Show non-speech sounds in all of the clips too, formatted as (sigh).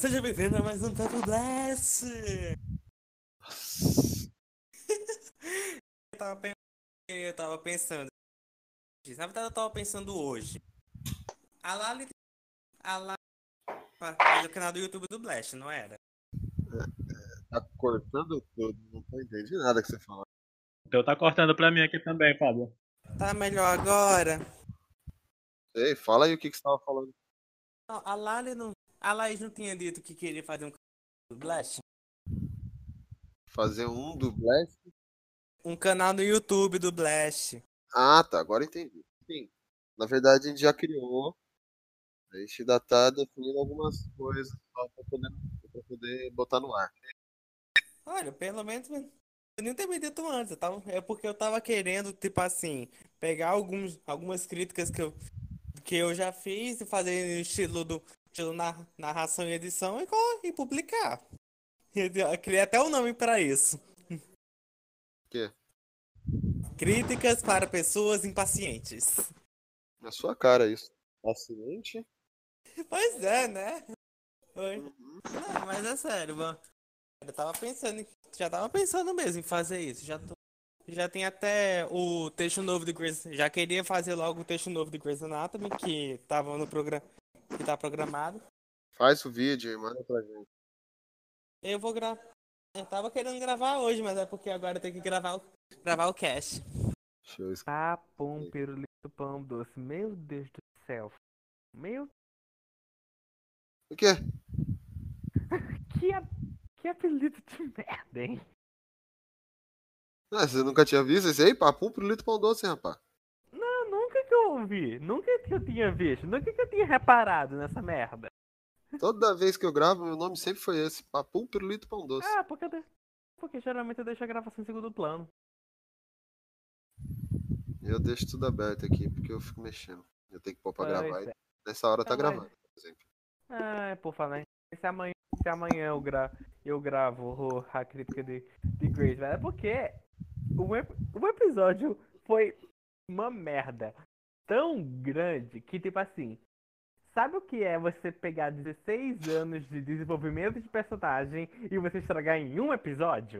seja bem-vindo a mais um Papo Blast! (laughs) eu, tava pensando, eu tava pensando. Na verdade, eu tava pensando hoje. A Lali. A Lali faz o canal do YouTube do Blast, não era? Tá cortando tudo, não tô entendendo nada que você fala. Então tá cortando pra mim aqui também, Pablo. Tá melhor agora? Ei, fala aí o que, que você tava falando. Não, a Lali não. A Laís não tinha dito que queria fazer um canal do Blast? Fazer um do Blast? Um canal no YouTube do Blast. Ah, tá, agora entendi. Sim. Na verdade, a gente já criou. A gente ainda tá definindo algumas coisas só pra poder, pra poder botar no ar. Olha, pelo menos eu nem ter me dito antes, eu tava, é porque eu tava querendo, tipo assim, pegar alguns, algumas críticas que eu, que eu já fiz e fazer no estilo do estilo na, narração e edição e, e publicar. Eu criei até o nome pra isso. quê? Críticas para pessoas impacientes. Na sua cara isso. Paciente? Pois é, né? Oi. Não, mas é sério, mano. Eu tava pensando, já tava pensando mesmo em fazer isso. Já tô, já tem até o texto novo de Grey's, já queria fazer logo o texto novo de Grey's Anatomy que tava no programa, que tá programado. Faz o vídeo e manda pra gente. Eu vou gravar. Eu tava querendo gravar hoje, mas é porque agora eu tenho que gravar o, gravar o cast. Deixa eu es- Papum, pirulito, pão doce. Meu Deus do céu. Meu, O quê? (laughs) que, a- que apelido de merda, hein? Ah, você nunca tinha visto esse aí? Papum pro litro pão doce, rapaz. Não, nunca que eu ouvi. Nunca que eu tinha visto. Nunca que eu tinha reparado nessa merda. Toda vez que eu gravo, meu nome sempre foi esse. Papum pro litro pão doce. Ah, porque, de- porque geralmente eu deixo a gravação em segundo plano. Eu deixo tudo aberto aqui porque eu fico mexendo. Eu tenho que pôr pra Pois gravar. é. e nessa hora tá Não, mas- gravando, por exemplo. Ah, por falar em- se amanhã, se amanhã eu, gra eu gravo a crítica de, de Grace, velho, é porque o, ep- o episódio foi uma merda tão grande que, tipo assim, sabe o que é você pegar 16 anos de desenvolvimento de personagem e você estragar em um episódio?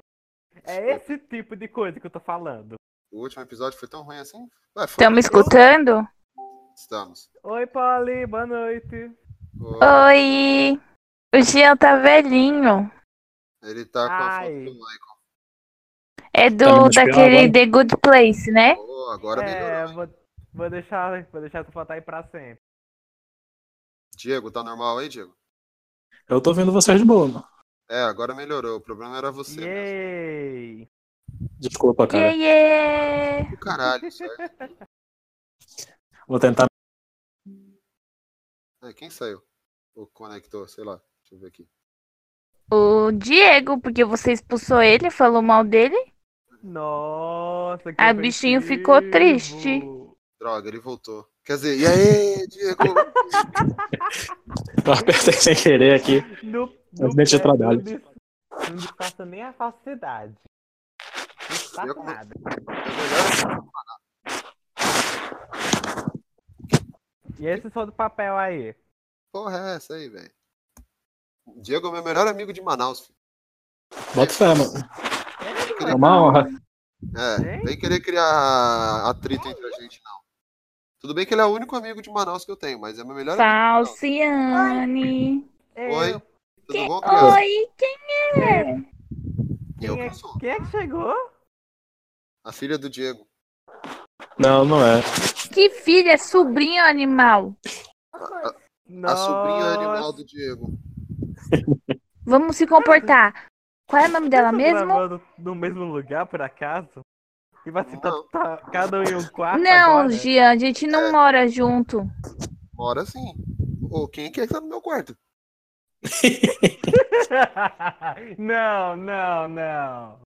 É esse tipo de coisa que eu tô falando. O último episódio foi tão ruim assim? Ué, me escutando? Estamos. Oi, Polly, boa noite. Oi! O Jean tá velhinho. Ele tá com a foto Ai. do Michael. É Tá do espiando daquele agora? The Good Place, né? Ô, agora É, melhorou. vou, vou deixar, vou deixar essa foto aí pra sempre. Diego, tá normal aí, Diego? Eu tô vendo vocês de boa, mano. É, agora melhorou. O problema era você mesmo. Yay! Desculpa, cara. Yeah, yeah. Caralho, certo? Vou tentar. É, quem saiu? Ou conectou, sei lá. Deixa eu ver aqui. O Diego, porque você expulsou ele, falou mal dele. Nossa, que A bichinho ficou triste. Droga, ele voltou. Quer dizer, e aí, Diego? Apertei sem querer aqui. No, Acidente de trabalho. Não, dis- não disfarça nem a falsidade. Não disfarça nada. E esse só do papel aí? Porra, é essa aí, velho. Diego é meu melhor amigo de Manaus. filho. Bota fé, mano. É, É uma honra. É, vem querer criar atrito entre a gente, não. Tudo bem que ele é o único amigo de Manaus que eu tenho, mas é meu melhor amigo. Falciane. Oi, Eu- tudo bom, criança? Oi, quem é? Eu Quem é, que sou. quem é que chegou? A filha do Diego. Não, não é. Que filha, é sobrinho animal. A sobrinha Nossa, animal do Diego. Vamos se comportar. Qual é o nome dela mesmo? no mesmo lugar, por acaso? E vai assim, tá, tá cada um em um quarto Não, agora? Jean, a gente não É. mora junto. Mora sim. Ô, quem que é que tá no meu quarto? (laughs) não, não, não.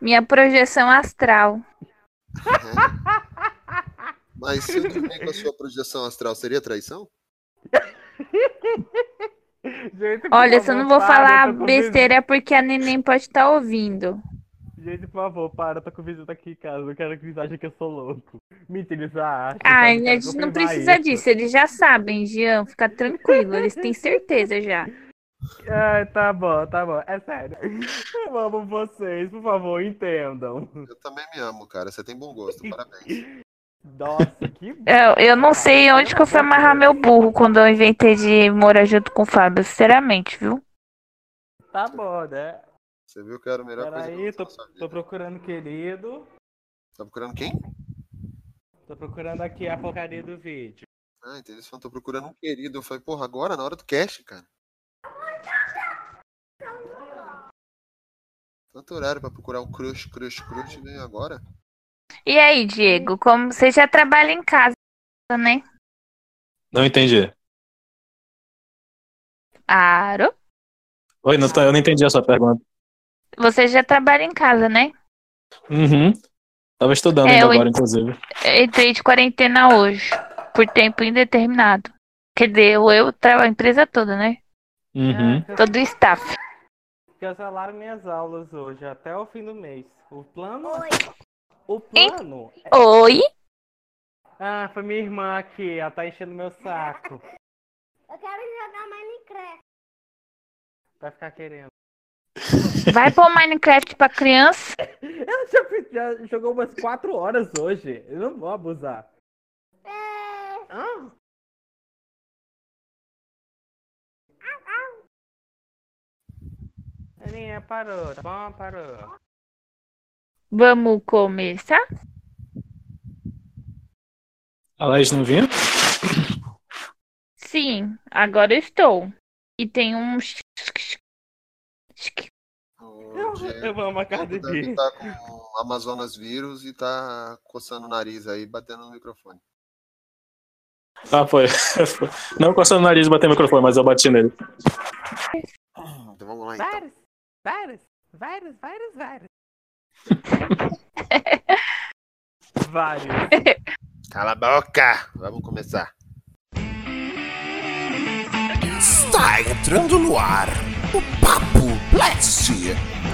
Minha projeção astral. Mas se eu dormir com a sua projeção astral, seria traição? (laughs) Gente, Olha, se eu não vou falar besteira é porque a neném pode estar ouvindo. Gente, por favor, para, eu tô com visita aqui em casa. Eu quero que eles achem que eu sou louco. Mentira, eles já acham. Ai, sabe? a gente não precisa isso. disso, eles já sabem, Jean, fica tranquilo, eles têm certeza já. (laughs) Ai, tá bom, tá bom. É sério. Eu amo vocês, por favor, entendam. Eu também me amo, cara. Você tem bom gosto, (laughs) parabéns. Nossa, que (laughs) Eu, eu não sei onde que eu fui amarrar meu burro quando eu inventei de morar junto com o Fábio, sinceramente, viu? Tá bom, né? Você viu que era a melhor coisa que Peraí, aconteceu tô, tô procurando querido. Tá procurando quem? Tô procurando aqui a porcaria do vídeo. Ah, entendi. Você falou, tô procurando um querido. Eu falei, porra, agora, na hora do cast, cara. Tanto horário pra procurar um crush, crush, crush, vem agora. E aí, Diego, como você já trabalha em casa, né? Não entendi. Claro. Oi, não tô- eu não entendi a sua pergunta. Você já trabalha em casa, né? Uhum. Tava estudando É, agora, ent- inclusive. Eu entrei de quarentena hoje, por tempo indeterminado. Quer dizer, eu, trabalho a empresa toda, né? Uhum. Todo o staff. Cancelaram minhas aulas hoje, até o fim do mês. O plano. O plano. Oi? Ah, foi minha irmã aqui, ela tá enchendo meu saco. Eu quero jogar Minecraft. Vai ficar querendo. Vai pôr Minecraft pra criança? Ela já, já jogou umas 4 horas hoje. Eu não vou abusar. É... Ah, Aninha, parou, tá bom? Parou. Vamos começar? A Laís não vinha? Sim, agora eu estou. E tem um. O Eu, Diego eu amo a estar com Amazonas vírus e tá coçando o nariz aí, batendo no microfone. Ah, foi. (laughs) Não coçando o nariz e batendo o microfone, mas eu bati nele. Então vamos lá, então. Vários, vários, vários, vários, vários. vários. (laughs) Cala a boca! Vamos começar. Está entrando no ar o Papo Blast,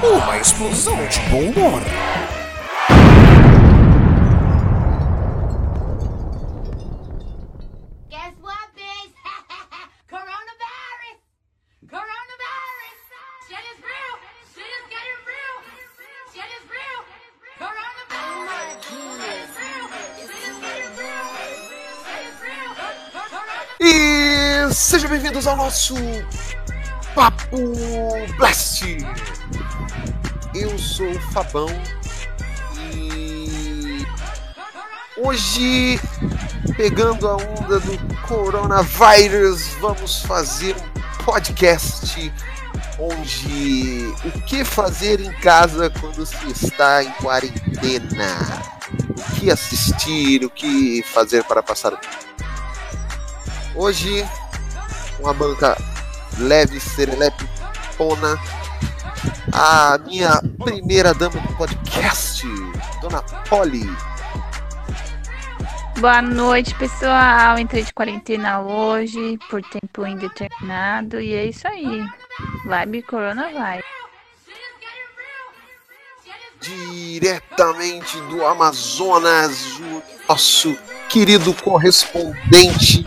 uma explosão de bom humor. Guess what, bitch? (laughs) Coronavirus! Coronavirus! Shit is real! Shit is getting real! Shit is real! Coronavirus! Shit is real! Shit is getting real! Shit is real! Coronavirus! E sejam bem-vindos ao nosso Papo Blast! Eu sou o Fabão e hoje, pegando a onda do coronavírus, vamos fazer um podcast onde o que fazer em casa quando se está em quarentena? O que assistir, o que fazer para passar o tempo? Hoje, uma banca leve, serelepe, pona. A minha primeira dama do podcast, Dona Polly. Boa noite, pessoal. Entrei de quarentena hoje por tempo indeterminado. E é isso aí. Vibe! Shit is Diretamente do Amazonas, o nosso querido correspondente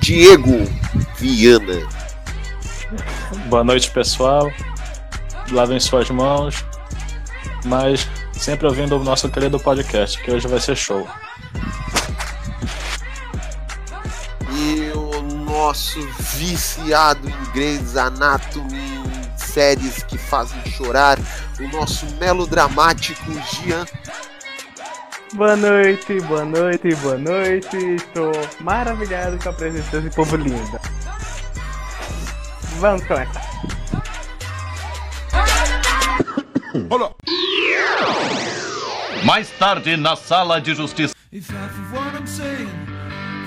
Diego Viana. Boa noite, pessoal. Lavem suas mãos. Mas sempre ouvindo o nosso querido podcast, que hoje vai ser show. E o nosso viciado em Grey's Anatomy, em séries que fazem chorar, o nosso melodramático Gian. Boa noite, boa noite, boa noite. Estou maravilhado com a presença desse povo lindo. Vamos começar. Mais tarde, na sala de justiça. If what I'm saying,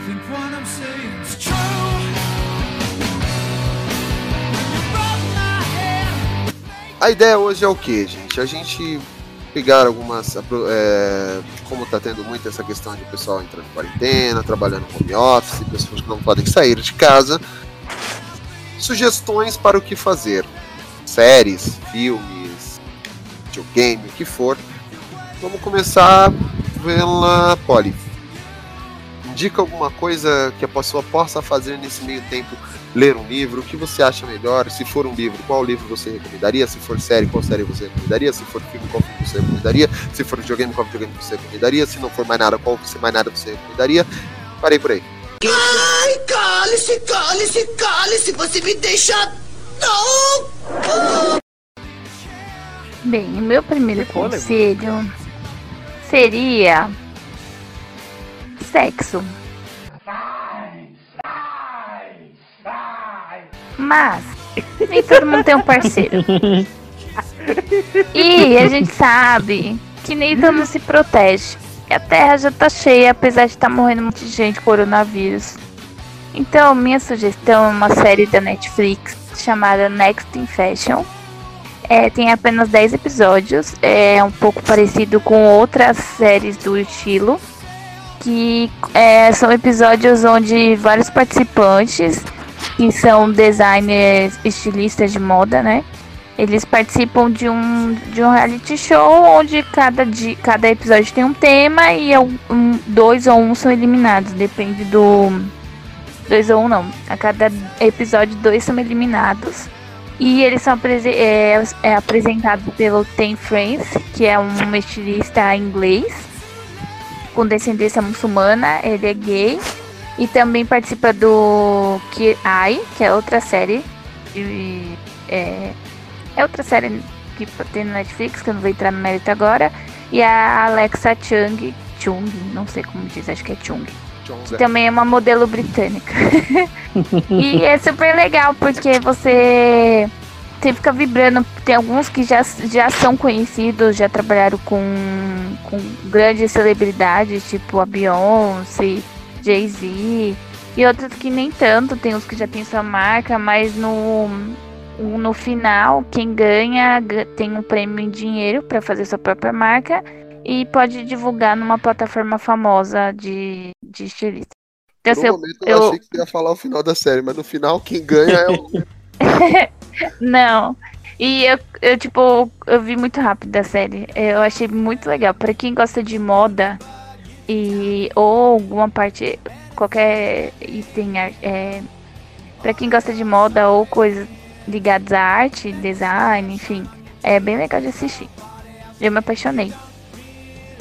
think what I'm true. A ideia hoje é o que, gente? A gente pegar algumas. é, como tá tendo muito essa questão de pessoal entrando em quarentena, trabalhando home office, pessoas que não podem sair de casa. Sugestões para o que fazer. Séries, filmes, videogame, o que for. Vamos começar pela Polly. indica alguma coisa que a pessoa possa fazer nesse meio tempo. Ler um livro, o que você acha melhor? Se for um livro, qual livro você recomendaria? Se for série, qual série você recomendaria? Se for filme, qual filme você recomendaria? Se for videogame, qual videogame você recomendaria? Se não for mais nada, qual mais nada você recomendaria? Parei por aí. Ai, cale-se, cale-se, cale-se, você me deixa. Não! Bem, o meu primeiro Que fôlego. conselho seria sexo. Mas nem todo mundo tem um parceiro. (laughs) E a gente sabe que nem todo mundo se protege. E a terra já tá cheia, apesar de estar morrendo um monte de gente coronavírus. Então, minha sugestão é uma série da Netflix chamada Next in Fashion. É, tem apenas 10 episódios, é um pouco parecido com outras séries do estilo, que é, são episódios onde vários participantes, que são designers, estilistas de moda, né? Eles participam de um, de um reality show onde cada, di- cada episódio tem um tema e um, um- dois ou um são eliminados, depende do. Dois ou um não. A cada episódio, dois são eliminados. E eles são é, é apresentados pelo Ten Friends, que é um estilista inglês com descendência muçulmana, ele é gay. E também participa do Eye, que é outra série. de- é, é outra série que tem na Netflix, que eu não vou entrar no mérito agora. E a Alexa Chung, Chung, não sei como diz, acho que é Chung que também é uma modelo britânica. (laughs) e é super legal porque você, você fica vibrando. Tem alguns que já, já são conhecidos, já trabalharam com, com grandes celebridades, tipo a Beyoncé, Jay-Z. E outros que nem tanto, tem uns que já tem sua marca, mas no, no final, quem ganha ga- tem um prêmio em dinheiro para fazer sua própria marca e pode divulgar numa plataforma famosa de, de estilista. Então, um eu- momento eu, eu- achei que você ia falar o final da série, mas no final quem ganha é o. (laughs) Não. E eu, eu, tipo, eu vi muito rápido a série. Eu achei muito legal. Pra quem gosta de moda e ou alguma parte, qualquer item, é, para quem gosta de moda ou coisas ligadas à arte, design, enfim, é bem legal de assistir. Eu me apaixonei.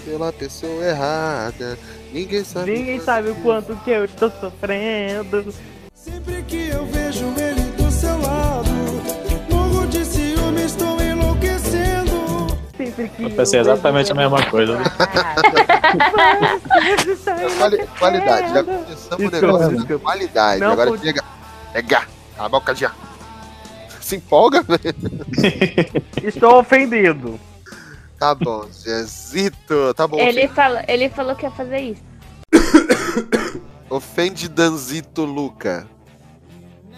Pela pessoa errada. Ninguém sabe. Ninguém sabe o quanto que eu estou sofrendo. Sempre que eu vejo ele do seu lado, morro de ciúme, estou enlouquecendo. Sempre que Eu pensei exatamente a mesma coisa. né? (laughs) Quali- qualidade, já começamos o negócio desculpa. qualidade. Não Agora pude- chega. Pega. A boca já. Se empolga, velho. (laughs) Estou ofendido. Tá bom, Jezito. Tá bom. Ele, fala, ele falou que ia fazer isso. (coughs) Ofende Danzito Luca.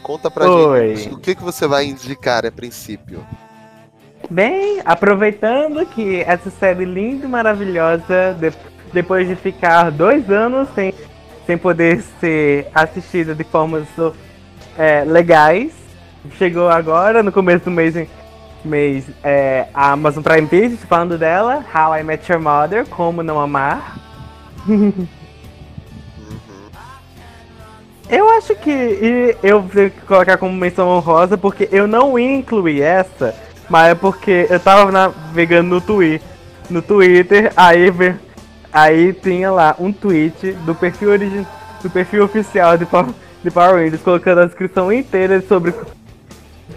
Conta pra Oi. gente o que, que você vai indicar a princípio. Bem, aproveitando que essa série linda e maravilhosa, de- depois de ficar dois anos sem, sem poder ser assistida de formas é, legais, chegou agora, no começo do mês, mês é, a Amazon Prime Video falando dela, How I Met Your Mother, Como Não Amar. (laughs) Eu acho que e eu que colocar como menção honrosa porque eu não ia incluir essa, mas é porque eu tava navegando no Twitter, no Twitter, aí aí tinha lá um tweet do perfil do perfil oficial de Power, de Power Rangers colocando a descrição inteira sobre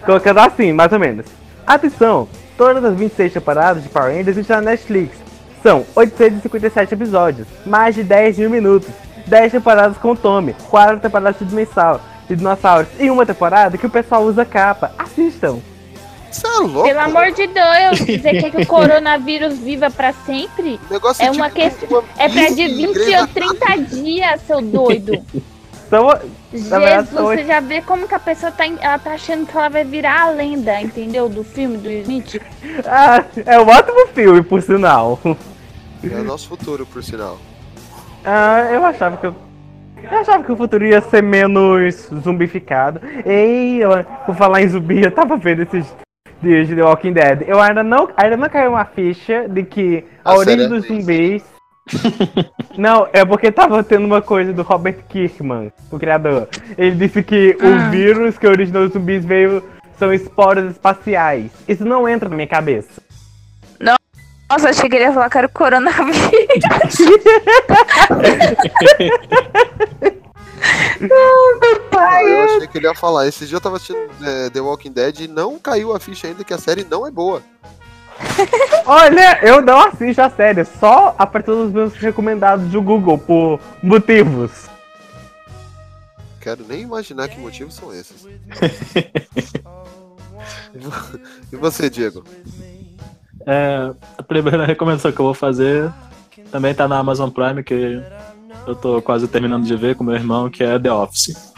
colocando assim, mais ou menos. Atenção, todas as 26 temporadas de Power Rangers estão na Netflix. São 857 episódios, mais de 10 mil minutos, 10 temporadas com o Tommy, 4 temporadas de dinossauro, de dinossauros e uma temporada que o pessoal usa capa. Assistam! Você é louco? Pelo amor de Deus, você quer que o (laughs) coronavírus viva pra sempre? É uma tipo questão. É pra de 20 igreja ou 30 dias, seu doido. (laughs) Então, na verdade, Jesus, você já vê como que a pessoa tá, ela tá achando que ela vai virar a lenda, entendeu? Do filme do Smith. (laughs) Ah, é um ótimo filme, por sinal. É o nosso futuro, por sinal. Ah, eu achava que eu. Eu achava que o futuro ia ser menos zumbificado. Ei, eu, por falar em zumbi, eu tava vendo esses dias de The Walking Dead. Eu ainda não, ainda não caiu uma ficha de que a A origem é dos zumbis (laughs) Não, é porque tava tendo uma coisa do Robert Kirkman, o criador. Ele disse que Ah. o vírus que originou os zumbis veio são esporos espaciais. Isso não entra na minha cabeça. Nossa, achei que ele ia falar que era o coronavírus. (laughs) Ai, meu pai. Ah, eu achei que ele ia falar. Esse dia eu tava assistindo é, The Walking Dead e não caiu a ficha ainda que a série não é boa. (laughs) Olha, eu não assisto a série, só a partir dos meus recomendados do Google por motivos. Quero nem imaginar que motivos são esses. (laughs) e você, Diego? É, a primeira recomendação que eu vou fazer também tá na Amazon Prime, que eu tô quase terminando de ver com meu irmão, que é The Office.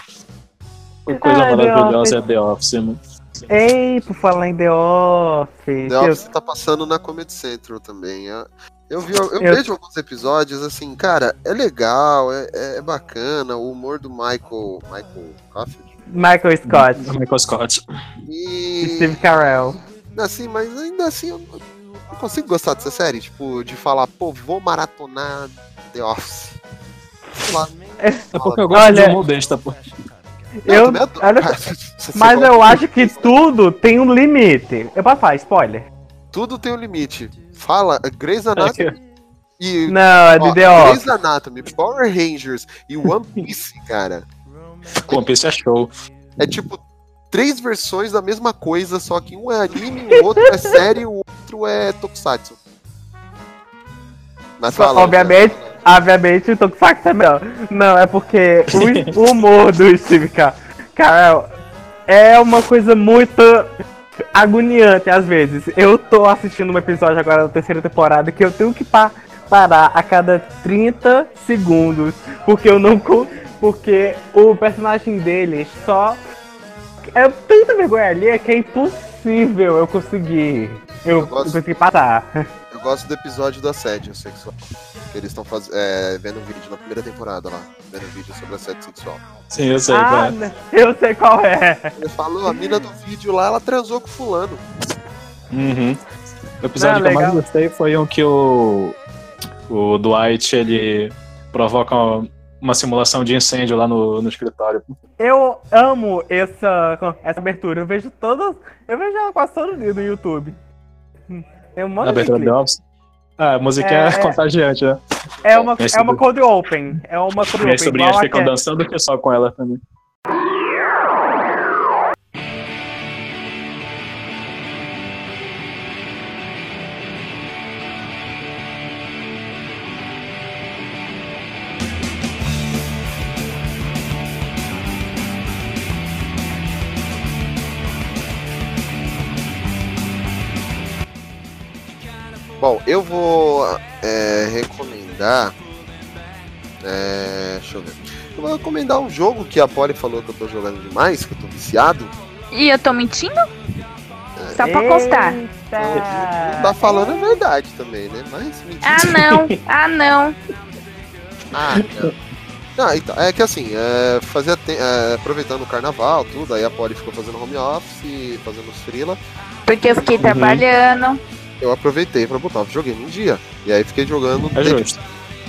Que coisa Ah, The maravilhosa Office. é The Office. mano. Ei, por falar em The Office. The Office tá passando na Comedy Central também. Eu, eu vi, eu, Eu- vejo alguns episódios, assim, cara, é legal, é, é bacana, o humor do Michael. Michael. Michael Scott, Michael Scott. E. Steve Carell. Assim, mas ainda assim eu não não consigo gostar dessa série, tipo, de falar, pô, vou maratonar The Office. (laughs) Sei lá. É porque eu gosto Olha- de humor besta, pô. Eu- também adoro. olha- (laughs) Você Mas eu acho que tudo tem um limite. Eu posso falar, spoiler? Tudo tem um limite. Fala, Grey's Anatomy (laughs) e. Não, é de The Office. Grey's Anatomy, Power Rangers e One (laughs) Piece, cara. One Piece é show. É tipo três versões da mesma coisa, só que um é anime, o outro é série e o outro é tokusatsu. Mas fala. Obviamente, obviamente o Tokusatsu é melhor. Não, é porque o, (laughs) humor do Steve Ca- Carell é uma coisa muito agoniante às vezes. Eu tô assistindo um episódio agora da terceira temporada que eu tenho que pa- parar a cada 30 segundos, porque eu não porque o personagem dele só é tanta vergonha ali que é impossível eu conseguir eu, eu gosto. conseguir passar. Eu gosto do episódio do assédio sexual. Eles estão faz... é, vendo um vídeo na primeira temporada lá. Vendo um vídeo sobre assédio sexual. Sim, eu sei, Ah, cara. né, eu sei qual é. Ele falou, a mina do vídeo lá, ela transou com fulano. Uhum. O episódio Ah, que eu mais gostei foi um que o, o Dwight ele provoca uma, uma simulação de incêndio lá no, no escritório. Eu amo essa, essa abertura. Eu vejo todas. Eu vejo ela quase todo dia no YouTube. Tem um monte Na de abertura clipe. do Office. Ah, a música é, (laughs) É. contagiante, né? É uma, Minhas é uma sobrinhas- cold open. É uma cold Minhas open. sobrinhas igual a ficam dançando que só com ela também. Bom, eu vou é, recomendar. É, deixa eu ver. Eu vou recomendar um jogo que a Polly falou que eu tô jogando demais, que eu tô viciado. E eu tô mentindo? Só pra constar. Não tá falando a verdade também, né? Mas mentira. Ah, não. (laughs) Ah, não. Ah, não. Não, então, é que assim, é, fazia te- é, aproveitando o carnaval, tudo, aí a Polly ficou fazendo home office, fazendo os freela. Porque eu fiquei trabalhando. Eu aproveitei pra botar o videogame em dia. E aí fiquei jogando. É justo.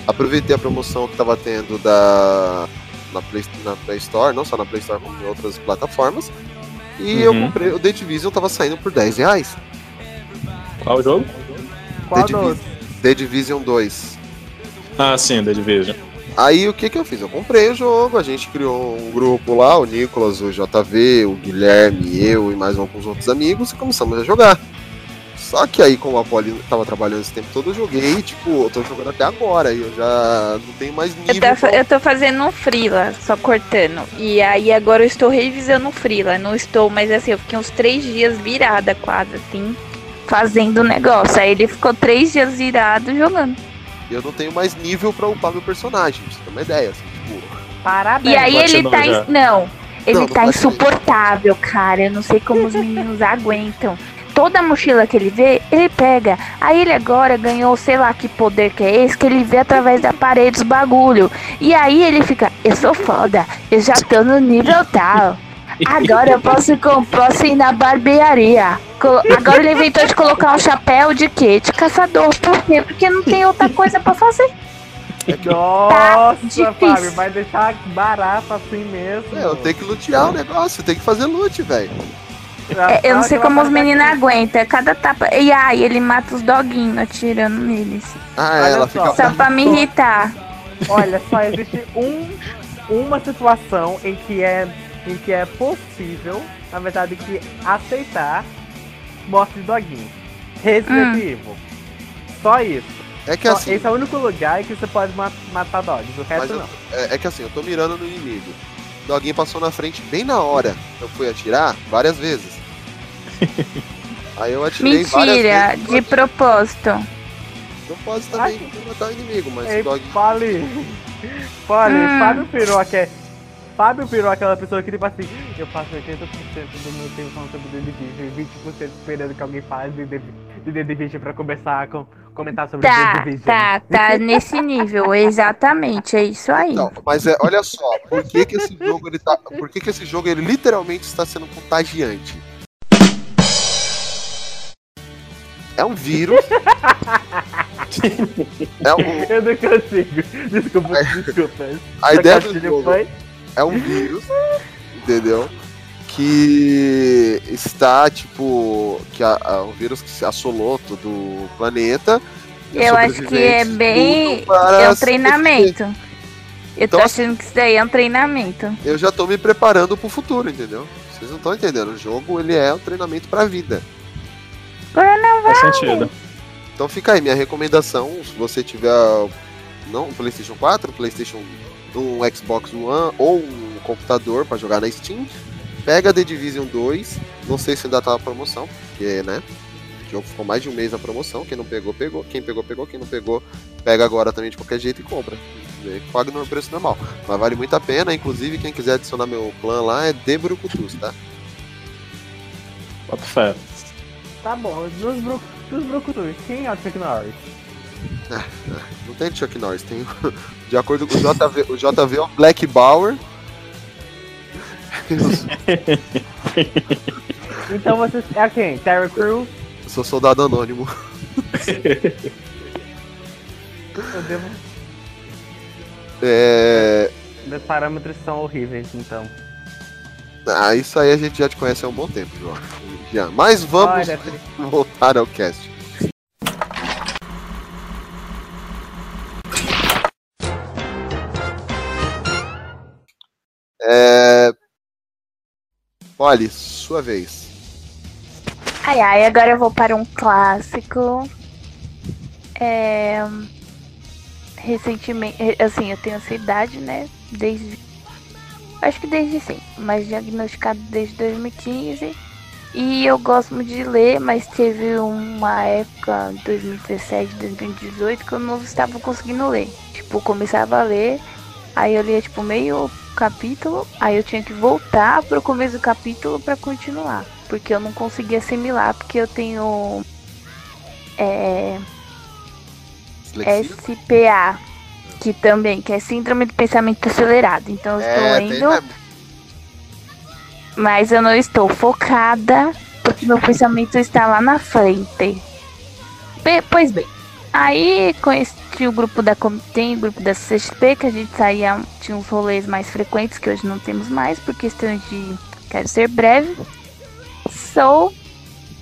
Aproveitei a promoção que tava tendo da. Na Play, na Play Store, não só na Play Store, como em outras plataformas. E eu Uhum. comprei. O The Division tava saindo por 10 reais. Qual o jogo? Qual The? Divi- The Division 2. Ah, sim, The Division. Aí o que que eu fiz? Eu comprei o jogo, a gente criou um grupo lá, o Nicolas, o JV, o Guilherme, eu e mais alguns outros amigos, e começamos a jogar. Só que aí, como a Poli tava trabalhando esse tempo todo, eu joguei, tipo, eu tô jogando até agora, e eu já não tenho mais Eu nível. tô, pra- eu tô fazendo um freela, só cortando. E aí agora eu estou revisando o freela. Não estou, mas assim, eu fiquei uns três dias virada quase, assim, fazendo o negócio. Aí ele ficou três dias virado jogando. Eu não tenho mais nível pra upar meu personagem, pra você ter uma ideia, assim, tipo. Parabéns. E aí ele platinou tá. já. Não, ele Não, não tá platinei. insuportável, cara. Eu não sei como os meninos (laughs) aguentam. Toda mochila que ele vê, ele pega. Aí ele agora ganhou, sei lá que poder que é esse, que ele vê através da parede os bagulho. E aí ele fica, eu sou foda, eu já tô no nível tal. Agora eu posso, com- posso ir na barbearia. Agora ele inventou de colocar um chapéu de quê? De caçador. Por quê? Porque não tem outra coisa pra fazer. Nossa, difícil. Fábio, vai deixar barato assim mesmo. É, eu tenho que lutear o negócio, tem que fazer lute, velho. É, eu não sei como os parte meninos daqui. aguentam. Cada tapa. E aí, ele mata os doguinhos atirando neles. Ah, Olha ela só. fica. Só pra me irritar. Olha, só existe um, uma situação em que, é, em que é possível, na verdade, que aceitar morte de doguinho. Resident Hum. Evil. Só isso. É que Só- assim, Esse é o único lugar em que você pode ma- matar dogs. O resto eu- não. é, é que assim, eu tô mirando no inimigo. O doguinho passou na frente bem na hora. Eu fui atirar várias vezes. Aí eu atirei várias Mentira, vezes. de propósito. Não pode também pra matar o inimigo, mas Ei, o doguinho. Fale. Fale, Hum. Fábio Piroca é. Fábio Piroca é aquela pessoa que, tipo assim, eu passo 80% do meu tempo falando sobre The Division e 20% esperando que alguém fale de de The Division pra conversar, com, comentar sobre Tá, The Division. tá, tá nesse nível, (laughs) exatamente, é isso aí. Não, mas é, olha só, por que, que esse jogo ele tá. Por que, que esse jogo ele literalmente está sendo contagiante? É um vírus. (laughs) é um, Eu não consigo. Desculpa, desculpa. a ideia do jogo foi- é um vírus, entendeu? Que está, tipo. Que a, a- um vírus que assolou todo o planeta. Eu acho que é bem. É um treinamento. Eu tô Então, achando que isso daí é um treinamento. Eu já tô me preparando pro futuro, entendeu? Vocês não estão entendendo. O jogo ele é um treinamento pra vida. Coronavírus. Faz sentido. Então fica aí minha recomendação, se você tiver não um PlayStation 4, PlayStation um Xbox One ou um computador pra jogar na Steam, pega The Division 2, não sei se ainda tá na promoção, porque, né? O jogo ficou mais de um mês na promoção, quem não pegou, pegou, quem pegou, pegou, quem não pegou, pega agora também de qualquer jeito e compra. E Paga no preço normal. Mas vale muito a pena, inclusive quem quiser adicionar meu clã lá é Debrucutus, tá? Bota fé. Tá bom, dos, bru dos Brucutus, quem é o Chuck Norris? (laughs) Não tem Chuck Norris, tem de acordo com o JV, o JV é o Black Bauer. (laughs) Então você é quem? Terry Crews? Eu sou soldado anônimo. Eu devo. É... Meus parâmetros são horríveis, então. Ah, isso aí a gente já te conhece há um bom tempo, João. Já. Mas vamos Olha, (laughs) voltar ao cast. É... Olha, sua vez. Ai, ai, agora eu vou para um clássico. É... Recentemente, assim, eu tenho essa idade, né? Desde. Acho que desde sempre, mas diagnosticado desde 2015. E eu gosto muito de ler, mas teve uma época, 2017, 2018, que eu não estava conseguindo ler. Tipo, eu começava a ler, aí eu lia tipo meio capítulo, aí eu tinha que voltar pro começo do capítulo para continuar. Porque eu não conseguia assimilar, porque eu tenho. É. SPA, que também, que é Síndrome do Pensamento Acelerado. Então eu estou É, tem lendo, mesmo. mas eu não estou focada, porque meu pensamento está lá na frente. Be- pois bem, aí conheci o grupo da tem o grupo da CXP, que a gente saía, tinha uns rolês mais frequentes, que hoje não temos mais, por questões de quero ser breve. Sou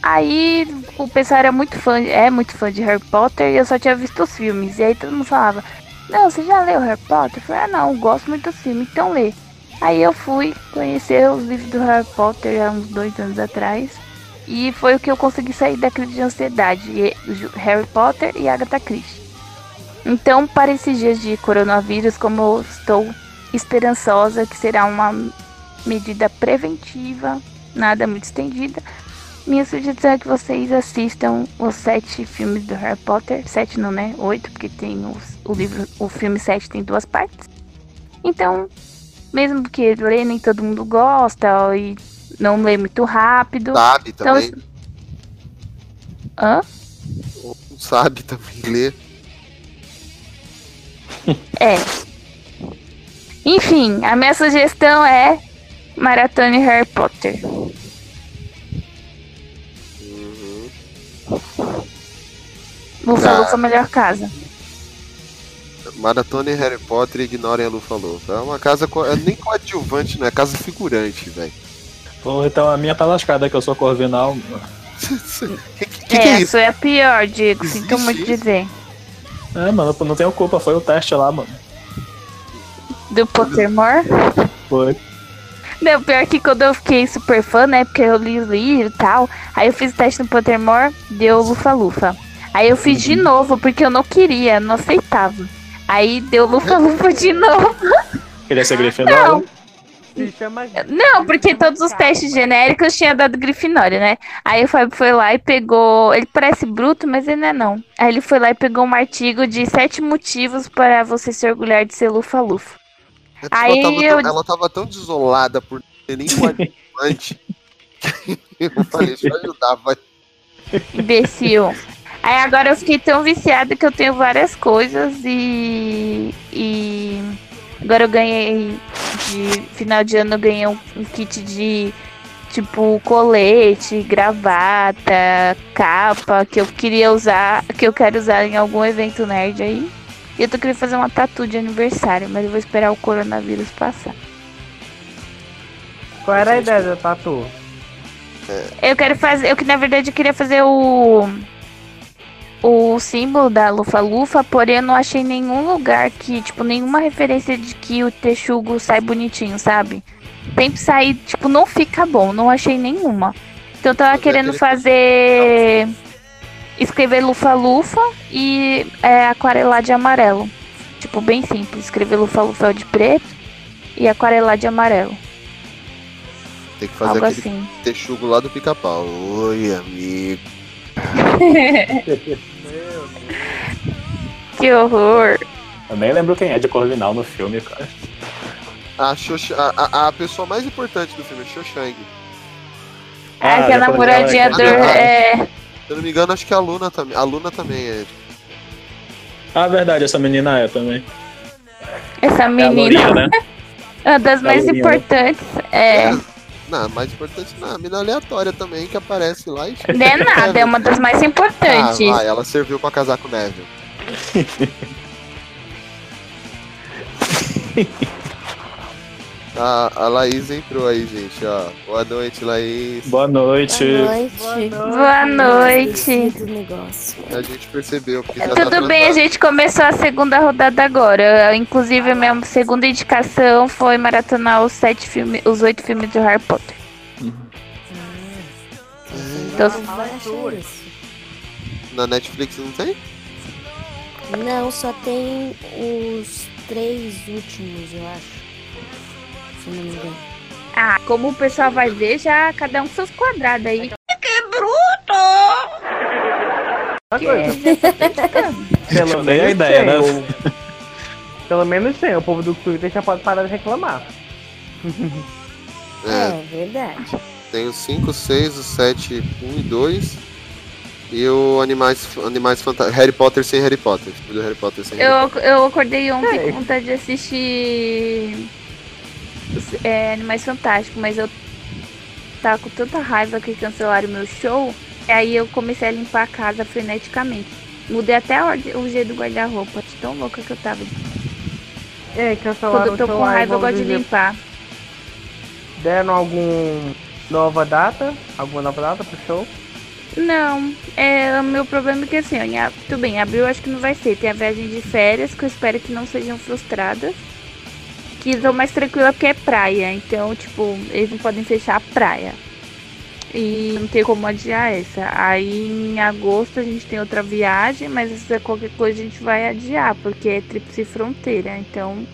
Aí o pessoal era muito fã, é muito fã de Harry Potter e eu só tinha visto os filmes. E aí todo mundo falava, não, você já leu Harry Potter? Eu falei, ah não, gosto muito do filme, então lê. Aí eu fui conhecer os livros do Harry Potter há uns dois anos atrás. E foi o que eu consegui sair da crise de ansiedade. Harry Potter e Agatha Christie. Então, para esses dias de coronavírus, como eu estou esperançosa que será uma medida preventiva, nada muito estendida, minha sugestão é que vocês assistam os sete filmes do Harry Potter. Sete não, né? Oito, porque tem os- o livro, o filme sete tem duas partes. Então, mesmo que ler nem todo mundo gosta e não lê muito rápido. Sabe Então, também. Hã? Não sabe também ler. (laughs) É. Enfim, a minha sugestão é maratone Harry Potter. Uhum. Lufa Tá. Lufa melhor casa. Maratona em Harry Potter e ignorem a Lufa Lufa. É uma casa co- é nem coadjuvante, não é casa figurante, velho. Pô, então a minha tá lascada, que eu sou corvinal. (laughs) que, que, que é isso? Essa é a pior, Diego. Sinto muito isso? dizer. É, mano, não tenho culpa, foi o teste lá, mano. Do Pottermore? Foi. Não, pior que quando eu fiquei super fã, né? Porque eu li os livros e tal. Aí eu fiz o teste no Pottermore, deu lufa-lufa. Aí eu fiz de novo, porque eu não queria, não aceitava. Aí deu lufa-lufa de novo. Queria ser Grifinória. Não, porque todos os testes genéricos tinha dado Grifinória, né? Aí o Fábio foi lá e pegou. Ele parece bruto, mas ele não é não. Aí ele foi lá e pegou um artigo de sete motivos para você se orgulhar de ser lufa-lufa. Aí ela, tava eu- tão, ela tava tão desolada por ter nem coadjuvante. (laughs) que eu falei, deixa eu ajudar, vai. Imbecil. Aí agora eu fiquei tão viciada que eu tenho várias coisas e. E. Agora eu ganhei. De final de ano eu ganhei um, um kit de. Tipo, colete, gravata, capa, que eu queria usar, que eu quero usar em algum evento nerd aí. E eu tô querendo fazer uma tatu de aniversário, mas eu vou esperar o coronavírus passar. Qual era a ideia da tatu? Eu quero fazer. Eu que na verdade queria fazer o. O símbolo da Lufa Lufa, porém eu não achei nenhum lugar que, tipo, nenhuma referência de que o texugo sai bonitinho, sabe? Sempre sair, tipo, não fica bom, não achei nenhuma. Então eu tava é querendo fazer. Escrever Lufa Lufa e é, aquarelar de amarelo. Tipo, bem simples. Escrever Lufa Lufa de preto e aquarelar de amarelo. Tem que fazer Algo aquele assim. texugo lá do pica-pau. Oi, amigo. (laughs) Que horror. Eu nem lembro quem é de Corvinal no filme, cara. A, Xoxa- a, a, a pessoa mais importante do filme é Xoxang. Ah, Ah, que a já namoradinha do. falei, já. É, Se eu não me engano, acho que a Luna também. A Luna também é. Ah, verdade, essa menina é também. essa É a menina. Lourinha, né? (laughs) Uma das É a mais lourinha, né? importantes. É. (laughs) Não, a mais importante não, a mina aleatória também que aparece lá e. Não é nada, é uma das mais Ah, importantes. vai, ela serviu pra casar com o Neville. (laughs) a, a Laís entrou aí, gente, ó. Boa noite, Laís. Boa noite. Boa noite. Do negócio. A gente percebeu, porque já tá Tudo bem, a gente começou a segunda rodada agora. Inclusive, a minha segunda indicação foi maratonar os sete filmes, os oito filmes de Harry Potter. Então, Não vai achar isso. Na Netflix não tem? Não, só tem os três últimos, eu acho. Se não me engano. ah, como o pessoal vai ver, já cada um seus quadrados aí. Uma coisa. Eu Pelo dei a menos ideia, tem, né? (laughs) Pelo menos tem. O povo do Twitter já pode parar de reclamar. É, É, verdade. tem o 5, 6, o 7, 1 e 2. E o Animais, Animais Fantásticos. Harry Potter sem Harry Potter. Do Harry Potter sem Harry Eu, eu acordei ontem É. com vontade de assistir é, Animais Fantásticos, mas eu tava com tanta raiva que cancelaram meu show. Aí eu comecei a limpar a casa freneticamente. Mudei até o jeito do guarda-roupa, de tão louca que eu tava. Aí, cancelaram Quando eu tô o com raiva, eu gosto de limpar. Deram algum nova data? Alguma nova data pro show? Não, é, o meu problema é que assim, ó, tudo bem, abril eu acho que não vai ser. Tem a viagem de férias, que eu espero que não sejam frustradas. Que são mais tranquila porque é praia. Então, tipo, eles não podem fechar a praia. E não tem como adiar essa. Aí em agosto a gente tem outra viagem, mas é qualquer coisa a gente vai adiar, porque é tríplice fronteira. Então,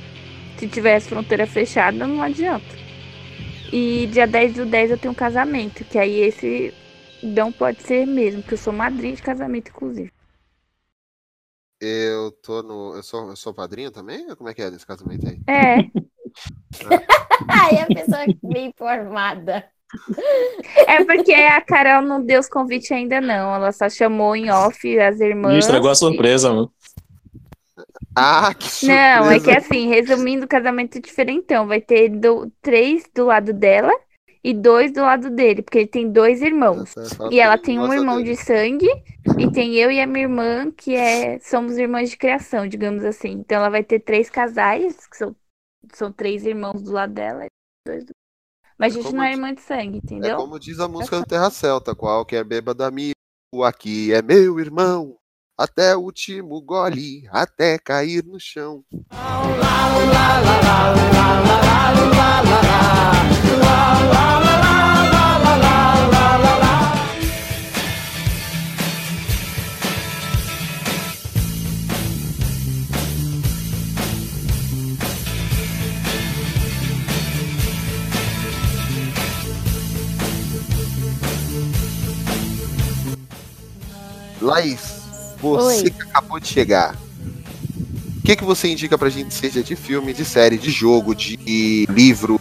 se tivesse fronteira fechada, não adianta. E dia 10 do 10 eu tenho um casamento, que aí esse não pode ser mesmo, porque eu sou madrinha de casamento, inclusive. Eu tô no. Eu sou, eu sou padrinho também? Ou Como é que é nesse casamento aí? É, Ai, a pessoa bem informada. é porque a Carol não deu os convites ainda não. Ela só chamou em off as irmãs. Me estragou a surpresa, mano. Ah, que surpresa! Não, é que assim, resumindo, o casamento é diferentão. Vai ter do, três do lado dela e dois do lado dele, porque ele tem dois irmãos. E ela tem um irmão dele. de sangue e tem eu e a minha irmã, que é somos irmãs de criação, digamos assim. Então ela vai ter três casais, que são, são três irmãos do lado dela. e Dois do... Mas a É gente como não é irmã de sangue, É entendeu? como diz a música do Terra Celta, qualquer bêbado amigo aqui é meu irmão. Até o último gole, até cair no chão. Laís, você Oi. que acabou de chegar, o que, que você indica pra gente, seja de filme, de série, de jogo, de livro,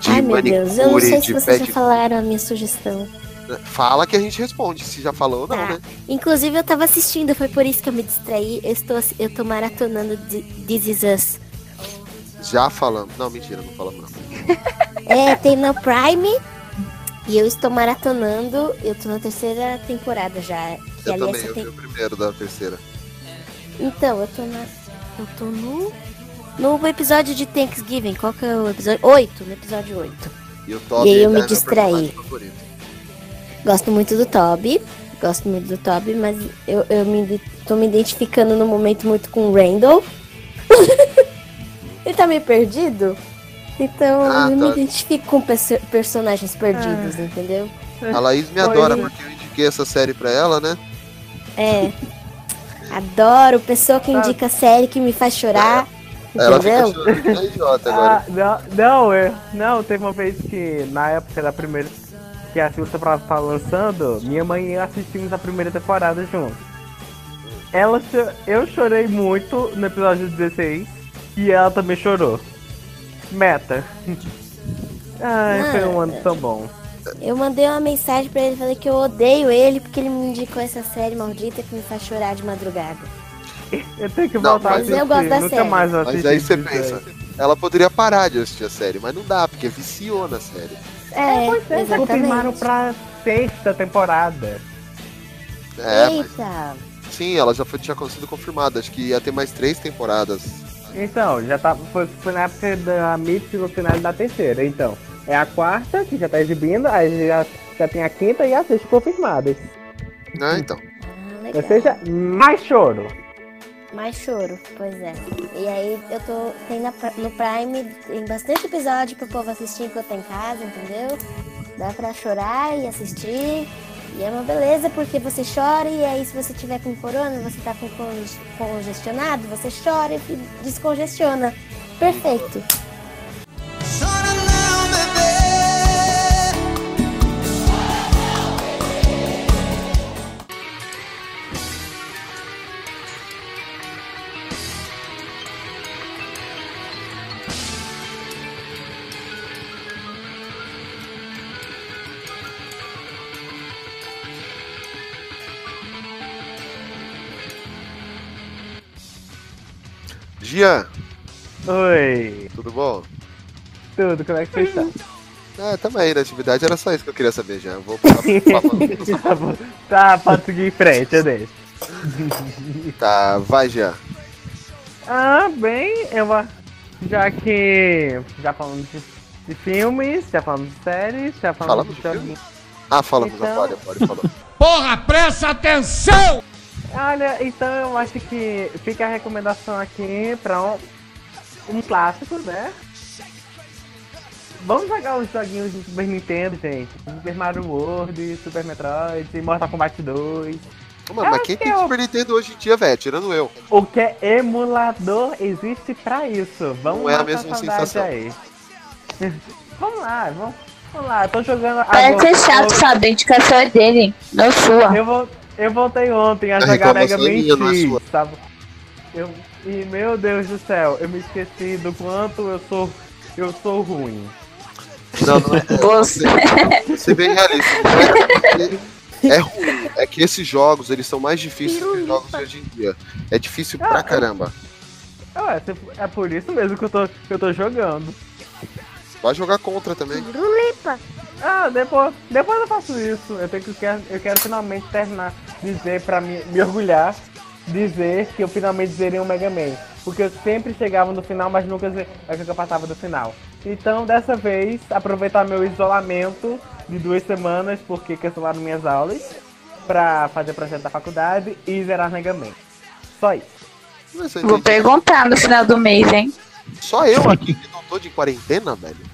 de Ai, meu Deus, eu não manicure, sei se vocês já falaram a minha sugestão. Fala que a gente responde, se já falou ou não, Tá. né? Inclusive, eu tava assistindo, foi por isso que eu me distraí. Eu estou, eu tô maratonando Thi- This Is Us. Já falamos. Não, mentira, não falamos não. (laughs) É, tem no Prime. E eu estou maratonando. Eu tô na terceira temporada já. Eu também, eu tem- vi o primeiro da terceira. Então, eu tô na. Eu tô no. No episódio de Thanksgiving. Qual que é o episódio? Oito, no episódio 8. E o Toby E aí eu é me meu distraí. Gosto muito do Toby. Gosto muito do Toby, mas eu, eu me, tô me identificando no momento muito com o Randall. (laughs) Ele tá meio perdido. Então Ah, eu tá. me identifico com perso- personagens perdidos, entendeu? A Laís me adora porque eu indiquei essa série pra ela, né? É. Adoro pessoa que indica série que me faz chorar. Ela Entendeu? é idiota agora. Ah, não, não, eu, não, teve uma vez que na época da primeira que a Silvia tava tava lançando, minha mãe e eu assistimos a primeira temporada juntos. Ela, cho- eu chorei muito no episódio 16 e ela também chorou. Meta. (laughs) Ai, foi um ano tão bom. Eu mandei uma mensagem pra ele, falei que eu odeio ele porque ele me indicou essa série maldita que me faz chorar de madrugada. Eu tenho que Não, voltar a mas assistir. eu gosto da Nunca série. mais Mas aí você pensa, ela poderia parar de assistir a série, mas não dá, porque viciou na série. É, Eles confirmaram exatamente. pra sexta temporada. É, mas Eita! sim, ela já foi, tinha sido confirmada, acho que ia ter mais três temporadas. Então, já tá. Foi, foi na época da no final da terceira. Então, é a quarta que já tá exibindo, aí já, já tem a quinta e a sexta confirmadas. Né, então. Ah, Ou seja, mais choro. Mais choro, pois é. E aí eu tô. Tem na, no Prime, tem bastante episódio pro povo assistir enquanto tá em casa, entendeu? Dá pra chorar e assistir. E é uma beleza porque você chora e aí se você tiver com corona, você tá com con- congestionado, você chora e descongestiona. Perfeito. Gian, Oi, tudo bom? tudo, como é que você está? Ah, tamo aí na atividade, era só isso que eu queria saber, Jean. Vou parar (laughs) tá, tá, pode seguir em frente, eu deixo. (laughs) Tá, vai, Jean. Ah, bem, eu vou. Já que. Já falamos de, de filmes, já falamos de séries, já falamos Falamos de joguinhos. Ah, falamos, Então- então... pode, pode, falou. Porra, presta atenção! Olha, então eu acho que fica a recomendação aqui pra um, um clássico, né? Vamos jogar os joguinhos do Super Nintendo, gente. Super Mario World, Super Metroid, Mortal Kombat 2. Mano, mas quem tem Super Nintendo hoje em dia, velho? Tirando eu. O que é emulador existe pra isso. Vamos Não é a mesma sensação. aí. (laughs) vamos lá, vamos, vamos lá. Eu tô jogando Parece agora- ser chato, sabe? A indicação é dele, não sua. Eu, vol- eu voltei ontem a jogar é é X, sua. sabe? Eu, e meu Deus do céu, eu me esqueci do quanto eu sou eu sou ruim. Não, não é. (laughs) Você. Você bem realista. É, é ruim. É que esses jogos, eles são mais difíceis que os jogos de hoje em dia. É difícil Ah, pra caramba. Ué, se- é por isso mesmo que eu tô, que eu tô jogando. Vai jogar contra também. Rulipa! Ah, depois, depois eu faço isso. Eu, tenho que, quero, eu quero finalmente terminar, dizer pra me, me orgulhar, dizer que eu finalmente zerei um Mega Man. Porque eu sempre chegava no final, mas nunca, nunca passava do final. Então, dessa vez, aproveitar meu isolamento de duas semanas, porque cancelaram minhas aulas, pra fazer projeto da faculdade e zerar Mega Man. Só isso. Eu Vou perguntar no final do mês, hein? Só eu aqui que não tô de quarentena, velho.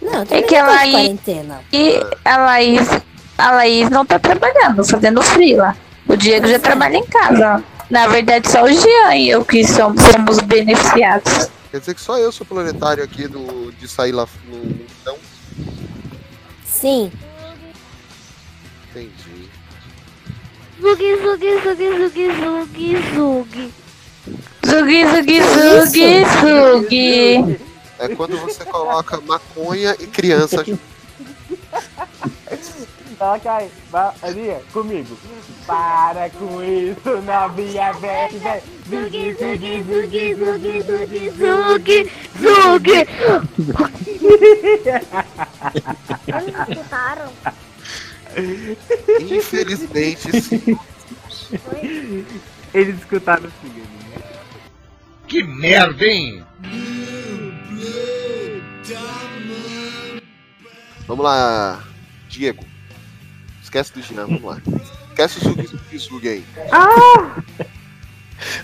Não, É que ela aí- quarentena. E a Laís, a Laís não tá trabalhando, fazendo freela. O Diego já trabalha em casa. Na verdade, só o Jean e eu que somos, somos beneficiados. Quer dizer que só eu sou planetário aqui do, de sair lá no então. Sim. Entendi. Zug, zug, zug, zug, zug, zug. Zugi, zugi, zugi, zugi. É quando você coloca maconha e criança junto. Coloca aí, vai, Aninha, comigo. Para com isso, novinha, vem. Zug, zug, zug, zug, zug, zug, zug. Eles escutaram? Infelizmente, sim. Eles escutaram sim. Que merda, hein? Vamos lá, Diego. Esquece do Jean, vamos lá. Esquece o Zug Zug Zug aí.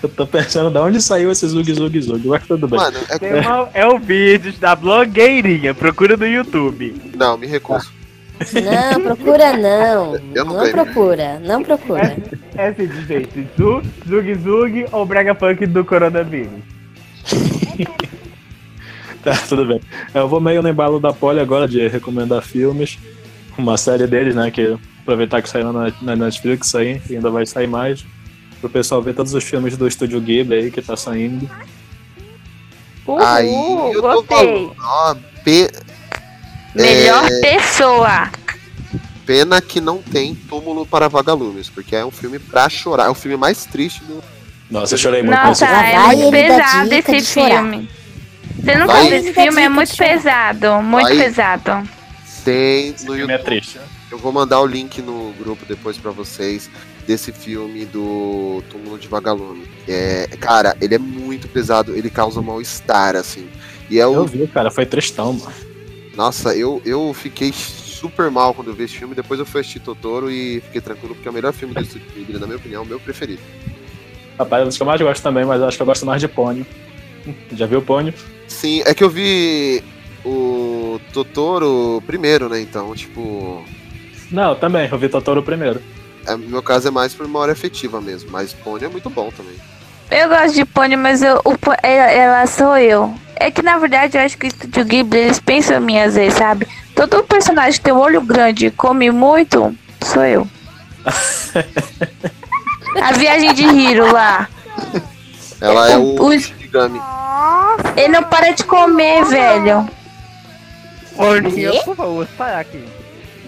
Eu tô pensando de onde saiu esse Zug Zug Zug, mas tudo bem. Mano, é uma, é o vídeo da blogueirinha, procura no YouTube. Não, me recuso. Não, procura não. (laughs) Eu não Não procura, não procura. É assim, gente, Zu- Zug Zug ou Brega Punk do coronavírus? (laughs) Tá, (laughs) tudo bem. Eu vou meio no embalo da Poli agora de recomendar filmes. Uma série deles, né? Que aproveitar que saiu na, na Netflix aí, e ainda vai sair mais. Pro pessoal ver todos os filmes do Estúdio Ghibli aí que tá saindo. Uhul, aí eu tô gostei. falando. Ó, pe- Melhor É. pessoa. pena que não tem túmulo para vagalumes, porque é um filme pra chorar. É o filme mais triste do. Nossa, eu chorei muito Nossa, é pesado esse de chorar. Filme. Você nunca Vai. viu esse Ele dá filme? É muito pesado, muito Vai. pesado. Tem no filme é YouTube. triste. Eu vou mandar o link no grupo depois pra vocês desse filme do Túmulo de Vagalume. É, cara, ele é muito pesado, ele causa mal-estar, assim. E é Eu o. vi, cara, foi tristão, mano. Nossa, eu, eu fiquei super mal quando eu vi esse filme. Depois eu fui assistir Totoro e fiquei tranquilo, porque é o melhor filme do Estúdio Ghibli, na minha opinião, o meu preferido. Rapaz, é dos que eu mais gosto também, mas eu acho que eu gosto mais de Pônio. (laughs) Já viu o Pônio? Sim, é que eu vi o Totoro primeiro, né? Então, tipo. Não, também, eu vi Totoro primeiro. É, no meu caso é mais por memória afetiva mesmo, mas Pony é muito bom também. Eu gosto de Pony, mas eu, o, ela, ela sou eu. É que na verdade eu acho que o Estúdio Ghibli eles pensam em mim às vezes, sabe? Todo personagem que tem um olho grande e come muito, sou eu. (laughs) A viagem de Hiro lá. Ela é o O- Shinigami. Ele não para de comer, velho. Orninha, por favor, sai aqui.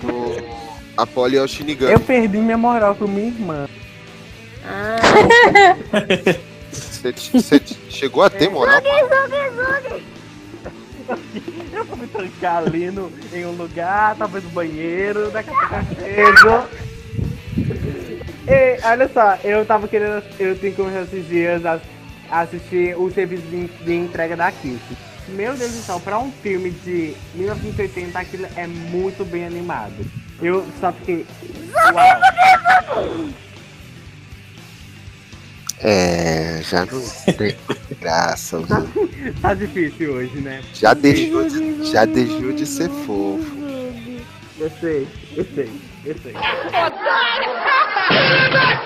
O... A Polly é o Shinigami. Eu perdi minha moral com minha irmã. Ah, Você, chegou a ter moral? Eu vou me trancar ali no, em um lugar, talvez no banheiro, daqui a pouco eu chego. E, olha só, eu tava querendo. Eu tenho que começar esses dias assistir o serviço de, de entrega da Kiss. Meu Deus do céu, pra um filme de 1980 aquilo é muito bem animado. Eu só fiquei. Uau! É, já não tem (laughs) graça. viu? Tá difícil hoje, né? Já deixou de, já deixou de ser fofo. Eu sei, eu sei, eu sei.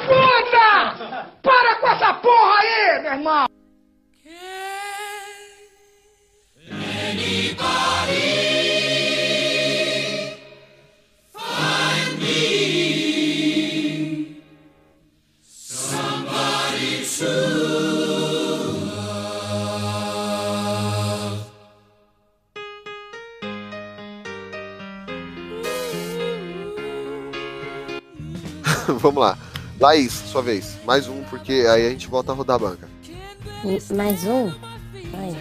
Porra meu irmão! (laughs) Vamos lá. Laís, sua vez. Mais um, porque aí a gente volta a rodar a banca. E- mais um? Ai,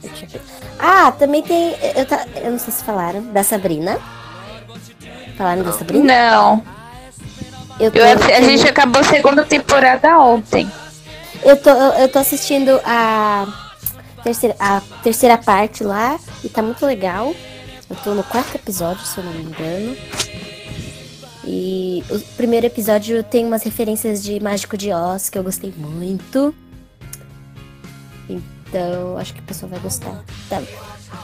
deixa eu ver. Ah, também tem. Eu, ta- eu não sei se falaram da Sabrina. Falaram da Sabrina? Não. Eu tô, Eu- a gente acabou a segunda temporada ontem. eu tô, eu, eu tô assistindo a terceira, a terceira parte lá e tá muito legal. Eu tô no quarto episódio, se eu não me engano. E o primeiro episódio tem umas referências de Mágico de Oz que eu gostei muito. Então, acho que o pessoal vai gostar. Tá.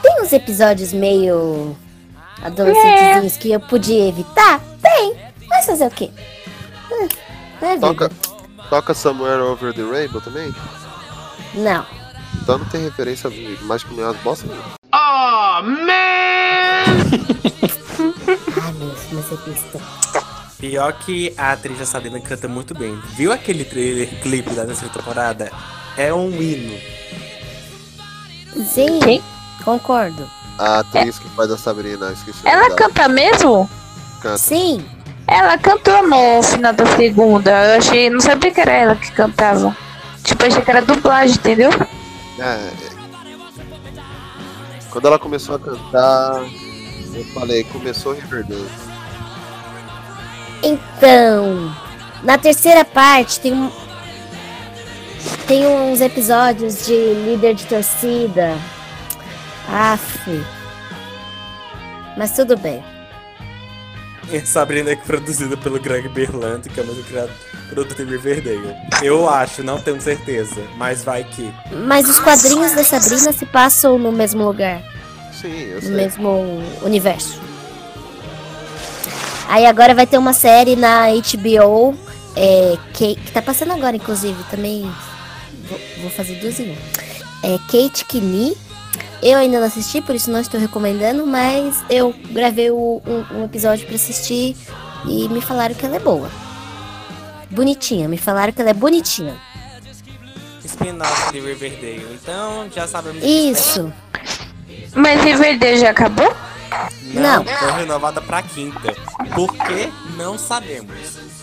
Tem uns episódios meio adolescentezinhos que eu podia evitar? Tem. Mas fazer o quê? Hum, é. Toca, toca Somewhere Over the Rainbow também? Não. Então não tem referência a Mágico Miados bosta nenhuma. Oh, man! (laughs) Ah, meu, mas é besta. Pior que a atriz da Sabrina canta muito bem. Viu aquele trailer clipe da terceira temporada? É um hino. Sim, concordo. A atriz que faz a Sabrina, esqueci Ela canta mesmo? Canta. Sim. Ela cantou no final da segunda. Eu achei. Não sabia que era ela que cantava. Tipo, achei que era dublagem, entendeu? É, é. Quando ela começou a cantar, eu falei, começou Riverdale. Então, na terceira parte tem um. Tem uns episódios de líder de torcida. Aff. Mas tudo bem. E a Sabrina é produzida pelo Greg Berlanti, que é o mesmo criado produto de Riverdale. Eu acho, não tenho certeza, mas vai que. Mas os quadrinhos da Sabrina se passam no mesmo lugar, Sim, eu no sei. mesmo universo. Aí agora vai ter uma série na HBO, é, que, que tá passando agora, inclusive, também. Vou, vou fazer duas em um. É Kate Kinney. Eu ainda não assisti, por isso não estou recomendando, mas eu gravei o- um, um episódio pra assistir e me falaram que ela é boa. Bonitinha, me falaram que ela é bonitinha. Spin-off de Riverdale. Então já sabemos. Isso. Mas Riverdale já acabou? Não, Não. foi renovada pra quinta. Por que? Não sabemos.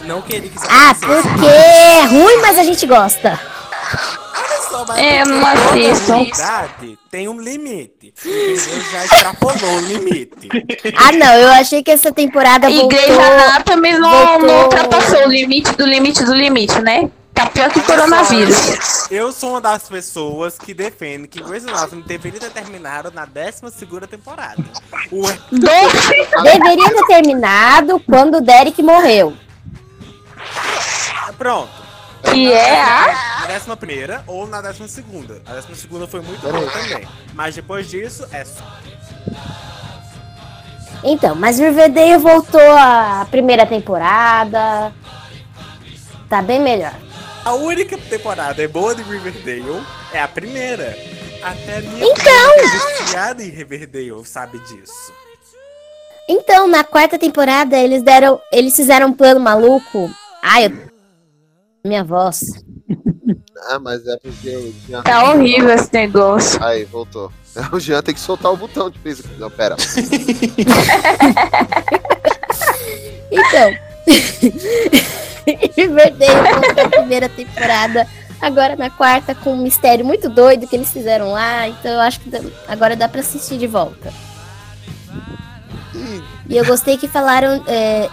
Não queria que isso Ah, acontecesse. porque é ruim, mas a gente gosta. Olha só, mas É, não assisto. tem um limite. Entendeu? Já extrapolou o limite. Ah, não, eu achei que essa temporada E voltou. Grey's Anatomy não, não ultrapassou o limite do limite do limite, né? Tá pior que coronavírus. Eu sou uma das pessoas que defende que Grey's Anatomy deveria ter terminado na 12 temporada. Ué, Deveria ter terminado quando o Derek morreu. Pronto. Que é a. Na décima primeira ou na décima segunda. A décima segunda foi muito boa também. Mas depois disso, é só. Então, mas Riverdale voltou à primeira temporada. Tá bem melhor. A única temporada é boa de Riverdale é a primeira. Até a minha Então! prima em Riverdale sabe disso. Então, na quarta temporada, eles deram. Eles fizeram um plano maluco. Ai, eu... minha voz. Ah, mas é porque o Jean. Tá horrível esse negócio. Aí, voltou. (laughs) O Jean tem que soltar o botão de fez. Não, pera. (laughs) Então. (laughs) Voltou à primeira temporada. Agora na quarta, com um mistério muito doido que eles fizeram lá. Então eu acho que agora dá pra assistir de volta. E eu gostei que falaram. é,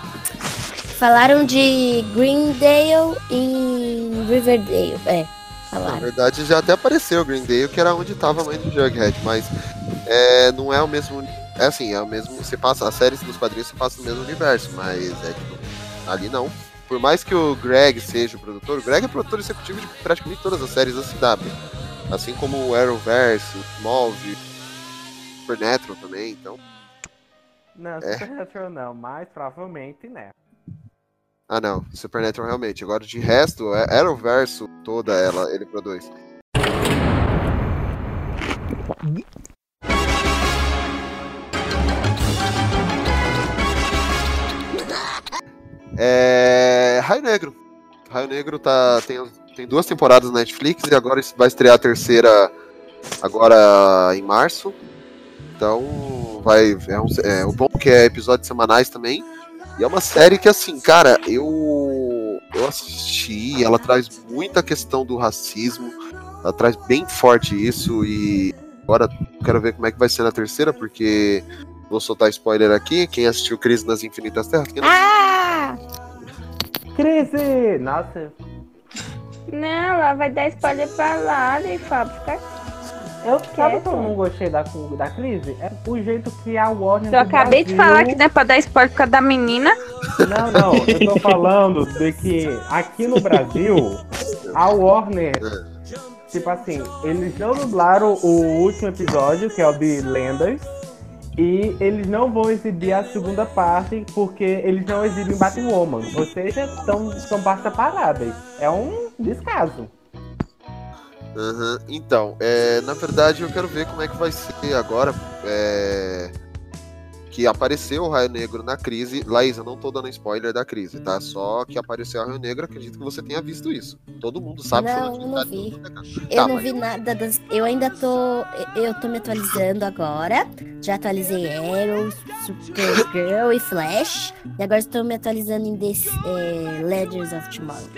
falaram de Greendale em Riverdale. É, Na falaram. verdade, já até apareceu o Greendale, que era onde tava a mãe do Jughead, mas é, não é o mesmo. É assim, é o mesmo. Você passa, a série dos quadrinhos se passa no mesmo universo, mas é tipo, ali não. Por mais que o Greg seja o produtor, o Greg é produtor executivo de praticamente todas as séries da CW. Assim como o Arrowverse, o Smallville, Supernatural também, então. Não, É. Supernatural não, mas provavelmente, né? Ah não, Supernatural realmente. Agora de resto, é Arrowverse toda ela, ele produz. É. Raio Negro. Raio Negro tá, tem, tem duas temporadas na Netflix e agora vai estrear a terceira agora em março. Então vai. É, um, é o bom que é episódios semanais também. E é uma série que, assim, cara, eu, eu assisti, ela traz muita questão do racismo, ela traz bem forte isso, e Agora quero ver como é que vai ser na terceira, porque vou soltar spoiler aqui. Quem assistiu Crise nas Infinitas Terras? Quem não Ah! Crise! Nossa, Não, ela vai dar spoiler pra lá, e Fábio, fica eu sabe que eu não gostei da, da crise? É o jeito que a Warner. Eu acabei de Brasil- falar que não é pra dar spoiler por causa da menina. Não, não, eu tô falando de que aqui no Brasil, a Warner, tipo assim, eles não dublaram o último episódio, que é o de Lendas, e eles não vão exibir a segunda parte porque eles não exibem Batwoman. Ou seja, são, são partes separadas. É um descaso. Aham, Então, é, na verdade eu quero ver como é que vai ser agora. é, que apareceu o Raio Negro na crise. Laís, eu não tô dando spoiler da crise, tá? Só que apareceu o Raio Negro, acredito que você tenha visto isso. Todo mundo sabe. Não, eu não vi. Eu Tá, não mas- vi nada das. Eu ainda tô. Eu tô me atualizando agora. Já atualizei Arrow, Supergirl e Flash. E agora estou me atualizando em This, é, Legends of Tomorrow.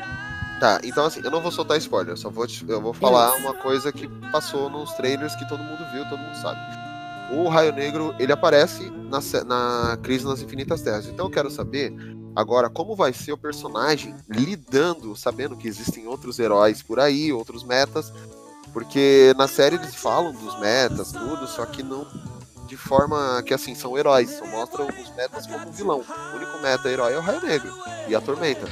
Tá, então assim, eu não vou soltar spoiler, eu só vou, te- eu vou falar uma coisa que passou nos trailers que todo mundo viu, todo mundo sabe. O Raio Negro, ele aparece na, na Crise nas Infinitas Terras. Então eu quero saber agora como vai ser o personagem lidando, sabendo que existem outros heróis por aí, outros metas. Porque na série eles falam dos metas, tudo, só que não de forma que assim, são heróis, só mostram os metas como vilão. O único meta herói é o Raio Negro e a Tormenta.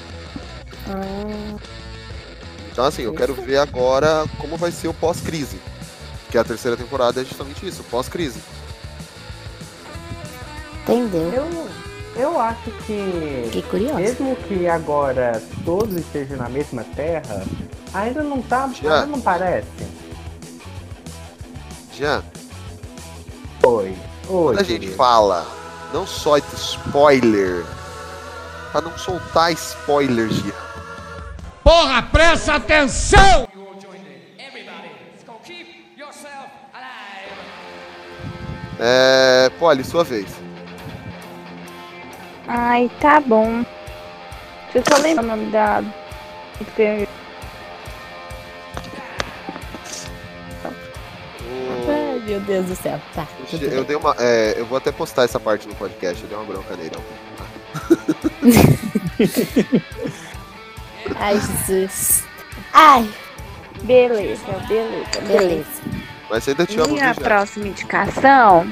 Então, assim, eu quero ver agora como vai ser o pós-crise. Que a terceira temporada é justamente isso, pós-crise. Entendeu? Eu, eu acho que. Fiquei curiosa. Mesmo que agora todos estejam na mesma terra, ainda não tá. Já. Ainda não parece. Já, Oi. Oi. quando a gente querido. fala, não só spoiler, pra não soltar spoiler, Gia. Porra, presta atenção! É. Polly, sua vez. Ai, tá bom. Deixa eu só lembrar o nome da. O- Ai, meu Deus do céu. Tá. Eu bem. dei uma. é, eu vou até postar essa parte no podcast, eu dei uma bronca nele. (laughs) Ai, Jesus. Ai, Beleza, beleza, beleza. Mas ainda te amo, Minha viu, próxima indicação.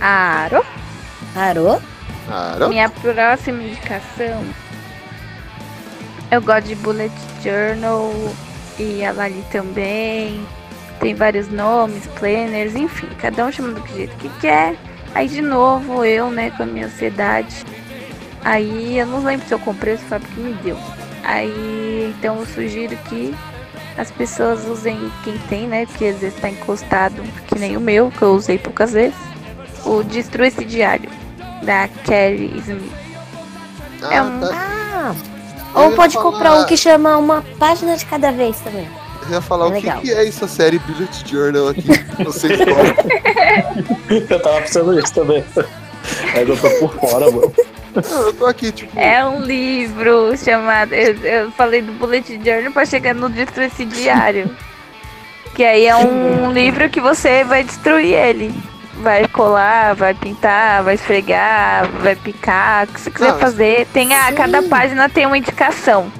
Aro. Parou? Claro. Minha próxima indicação. Eu gosto de Bullet Journal e a Lali também. Tem vários nomes, planners, enfim, cada um chama do jeito que quer. Aí de novo eu, né, com a minha ansiedade. Aí eu não lembro se eu comprei ou se foi porque me deu. Aí então eu sugiro que as pessoas usem quem tem, né? Porque às vezes tá encostado, que nem o meu, que eu usei poucas vezes. O Destrua esse Diário, da Carrie Smith. Ah, é um- tá. Ah! Ou pode falar- comprar um que chama uma página de cada vez também. Eu ia falar É o que, legal. que é essa série Bullet Journal aqui. Não sei qual. (laughs) Eu tava pensando nisso também. Mas eu tô por fora, mano. Eu tô aqui, tipo. É um livro chamado. Eu, eu falei do Bullet Journal pra chegar no Destrua esse Diário. Que aí é um livro que você vai destruir ele. Vai colar, vai pintar, vai esfregar, vai picar, o que você quiser Não, fazer. Tem a, sim. cada página tem uma indicação.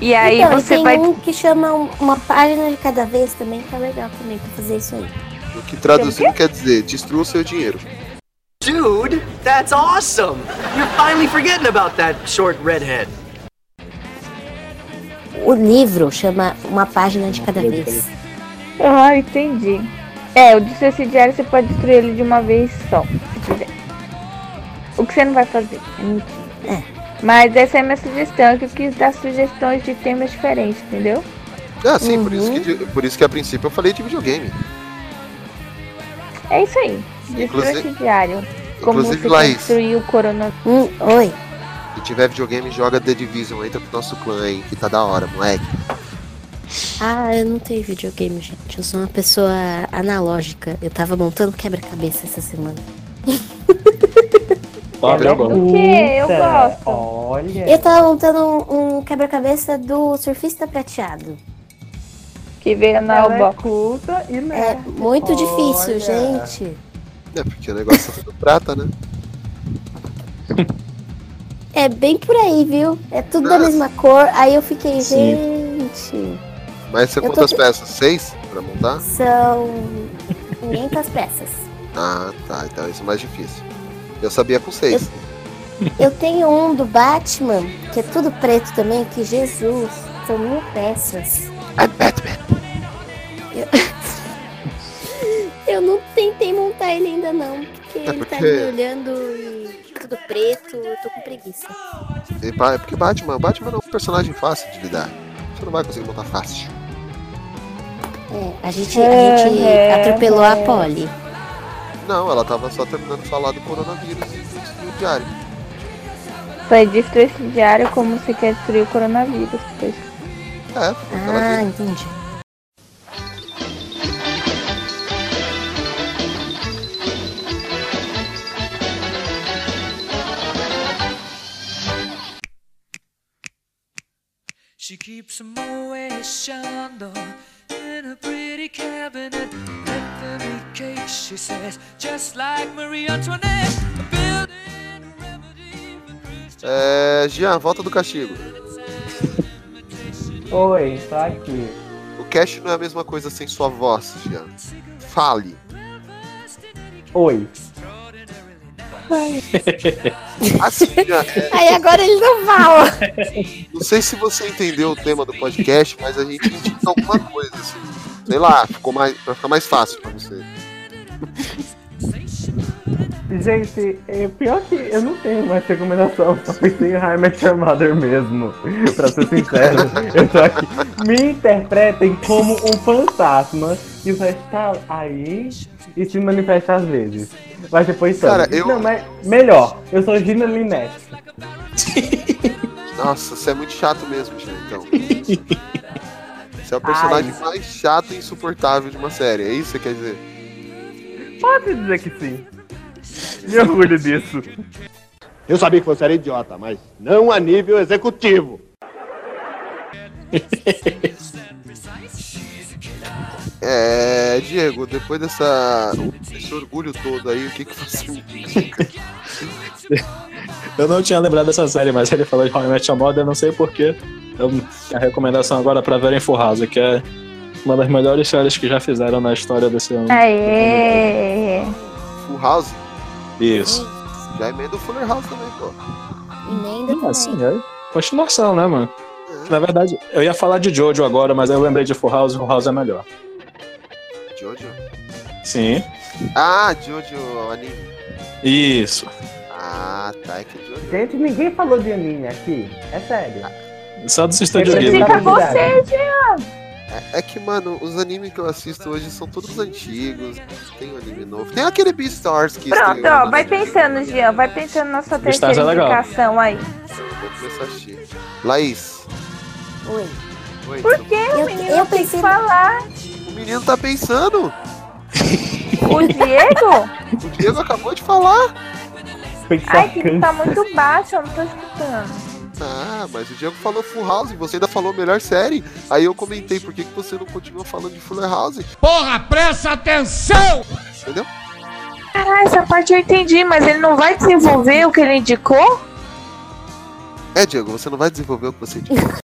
E aí então, e você tem vai. um que chama um- uma página de cada vez também, tá legal também pra fazer isso aí. O que traduzindo quer dizer, destrua o seu dinheiro. Dude, that's awesome! You're finally forgetting about that short redhead. O livro chama uma página de cada vez. Ah, entendi. É, o esse Diário você pode destruir ele de uma vez só, se quiser. O que você não vai fazer, é mentira. É. Mas essa é a minha sugestão, que eu quis dar sugestões de temas diferentes, entendeu? Ah, sim, por, isso Uhum. que, por isso que a princípio eu falei de videogame. É isso aí. Destrua Inclusive- esse diário. Como inclusive, você Laís. destruir o coronavírus. Hum, oi. Se tiver videogame, joga The Division, entra pro nosso clã aí, que tá da hora, moleque. Ah, eu não tenho videogame, gente. Eu sou uma pessoa analógica. Eu tava montando quebra-cabeça essa semana. (laughs) Agora. O quê? Eu gosto. Olha. Eu tava montando um, um quebra-cabeça do surfista prateado. Que veio na Ela é culta e É nerd. muito difícil, Olha. gente. É porque o negócio é tudo prata, né? É bem por aí, viu? É tudo da Nossa. mesma cor. Aí eu fiquei, Sim. gente. Mas você Eu tô quantas te- peças? Seis pra montar? São 500 peças. Ah, tá. Então isso é mais difícil. Eu sabia com seis. Eu tenho um do Batman, que é tudo preto também, que Jesus, são mil peças. É Batman. Eu... (laughs) eu não tentei montar ele ainda não, porque ele tá me olhando e tudo preto, eu tô com preguiça. E É porque Batman, Batman é um personagem fácil de lidar. Você não vai conseguir montar fácil. É, a gente, a gente É, atropelou é. a Polly. Não, ela tava só terminando de falar do coronavírus e do diário. Vai destruir esse diário como você quer destruir o coronavírus. Pois. É, foi o que ela Ah, entendi. She keeps a Moet Chandon in a pretty cabinet. Anthony cake, she says, just like Marie Antoinette. Building a remedy for Christian. É, Jean, volta do castigo. Oi, tá aqui. O cast não é a mesma coisa sem sua voz, Jean. Fale. Oi. Assim, é, Aí agora ele não fala. não sei se você entendeu o tema do podcast, mas a gente indica alguma coisa, assim. Sei lá, ficou mais, pra ficar mais fácil pra você. Gente, é pior que eu não tenho mais recomendação, só pensei em Your Mother mesmo. Pra ser sincero, eu tô aqui. Me interpretem como um fantasma que vai estar aí e se manifesta às vezes. Mas depois some. Cara, eu- Não, mas melhor, eu sou Gina Linette. (laughs) Nossa, você é muito chato mesmo, Jean, então. Você é o personagem mais chato e insuportável de uma série, é isso que você quer dizer? Pode dizer que sim. Me orgulho disso. Eu sabia que você era idiota, mas não a nível executivo. (laughs) É, Diego, depois dessa, desse orgulho todo aí, o que que você? (laughs) Eu não tinha lembrado dessa série, mas ele falou de How I Met Your Mother, eu não sei porquê. Eu, a recomendação agora pra verem Full House, que é uma das melhores séries que já fizeram na história desse ano. Aê! Full House? Isso. Já emenda o Fuller House também, pô. Emenda Ah, também. sim, é continuação, né, mano? Na verdade, eu ia falar de Jojo agora, mas eu lembrei de Full House e Full House é melhor. Jojo? Sim. Ah, Jojo, anime. Isso. Ah, tá, é que Jojo. Gente, ninguém falou de anime aqui. É sério. Só dos estúdios Fica Ghibli. Fica você, Jean! É, é que, mano, os animes que eu assisto hoje são todos antigos. Tem um anime novo. Tem aquele Beastars que Pronto, ó, vai pensando, Jean. Vai pensando na sua Beastars terceira é legal. indicação aí. Vou começar a assistir. Laís. Oi. Oi. Por que, Eu- menino? eu tem pensei- que falar. O menino tá pensando. O Diego? O Diego acabou de falar. Ai, que tá muito baixo, eu não tô escutando. Ah, mas o Diego falou Full House, você ainda falou melhor série. Aí eu comentei, por que, que você não continua falando de Fuller House? Porra, presta atenção! Entendeu? Caralho, essa parte eu entendi, mas ele não vai desenvolver o que ele indicou? É, Diego, você não vai desenvolver o que você disse.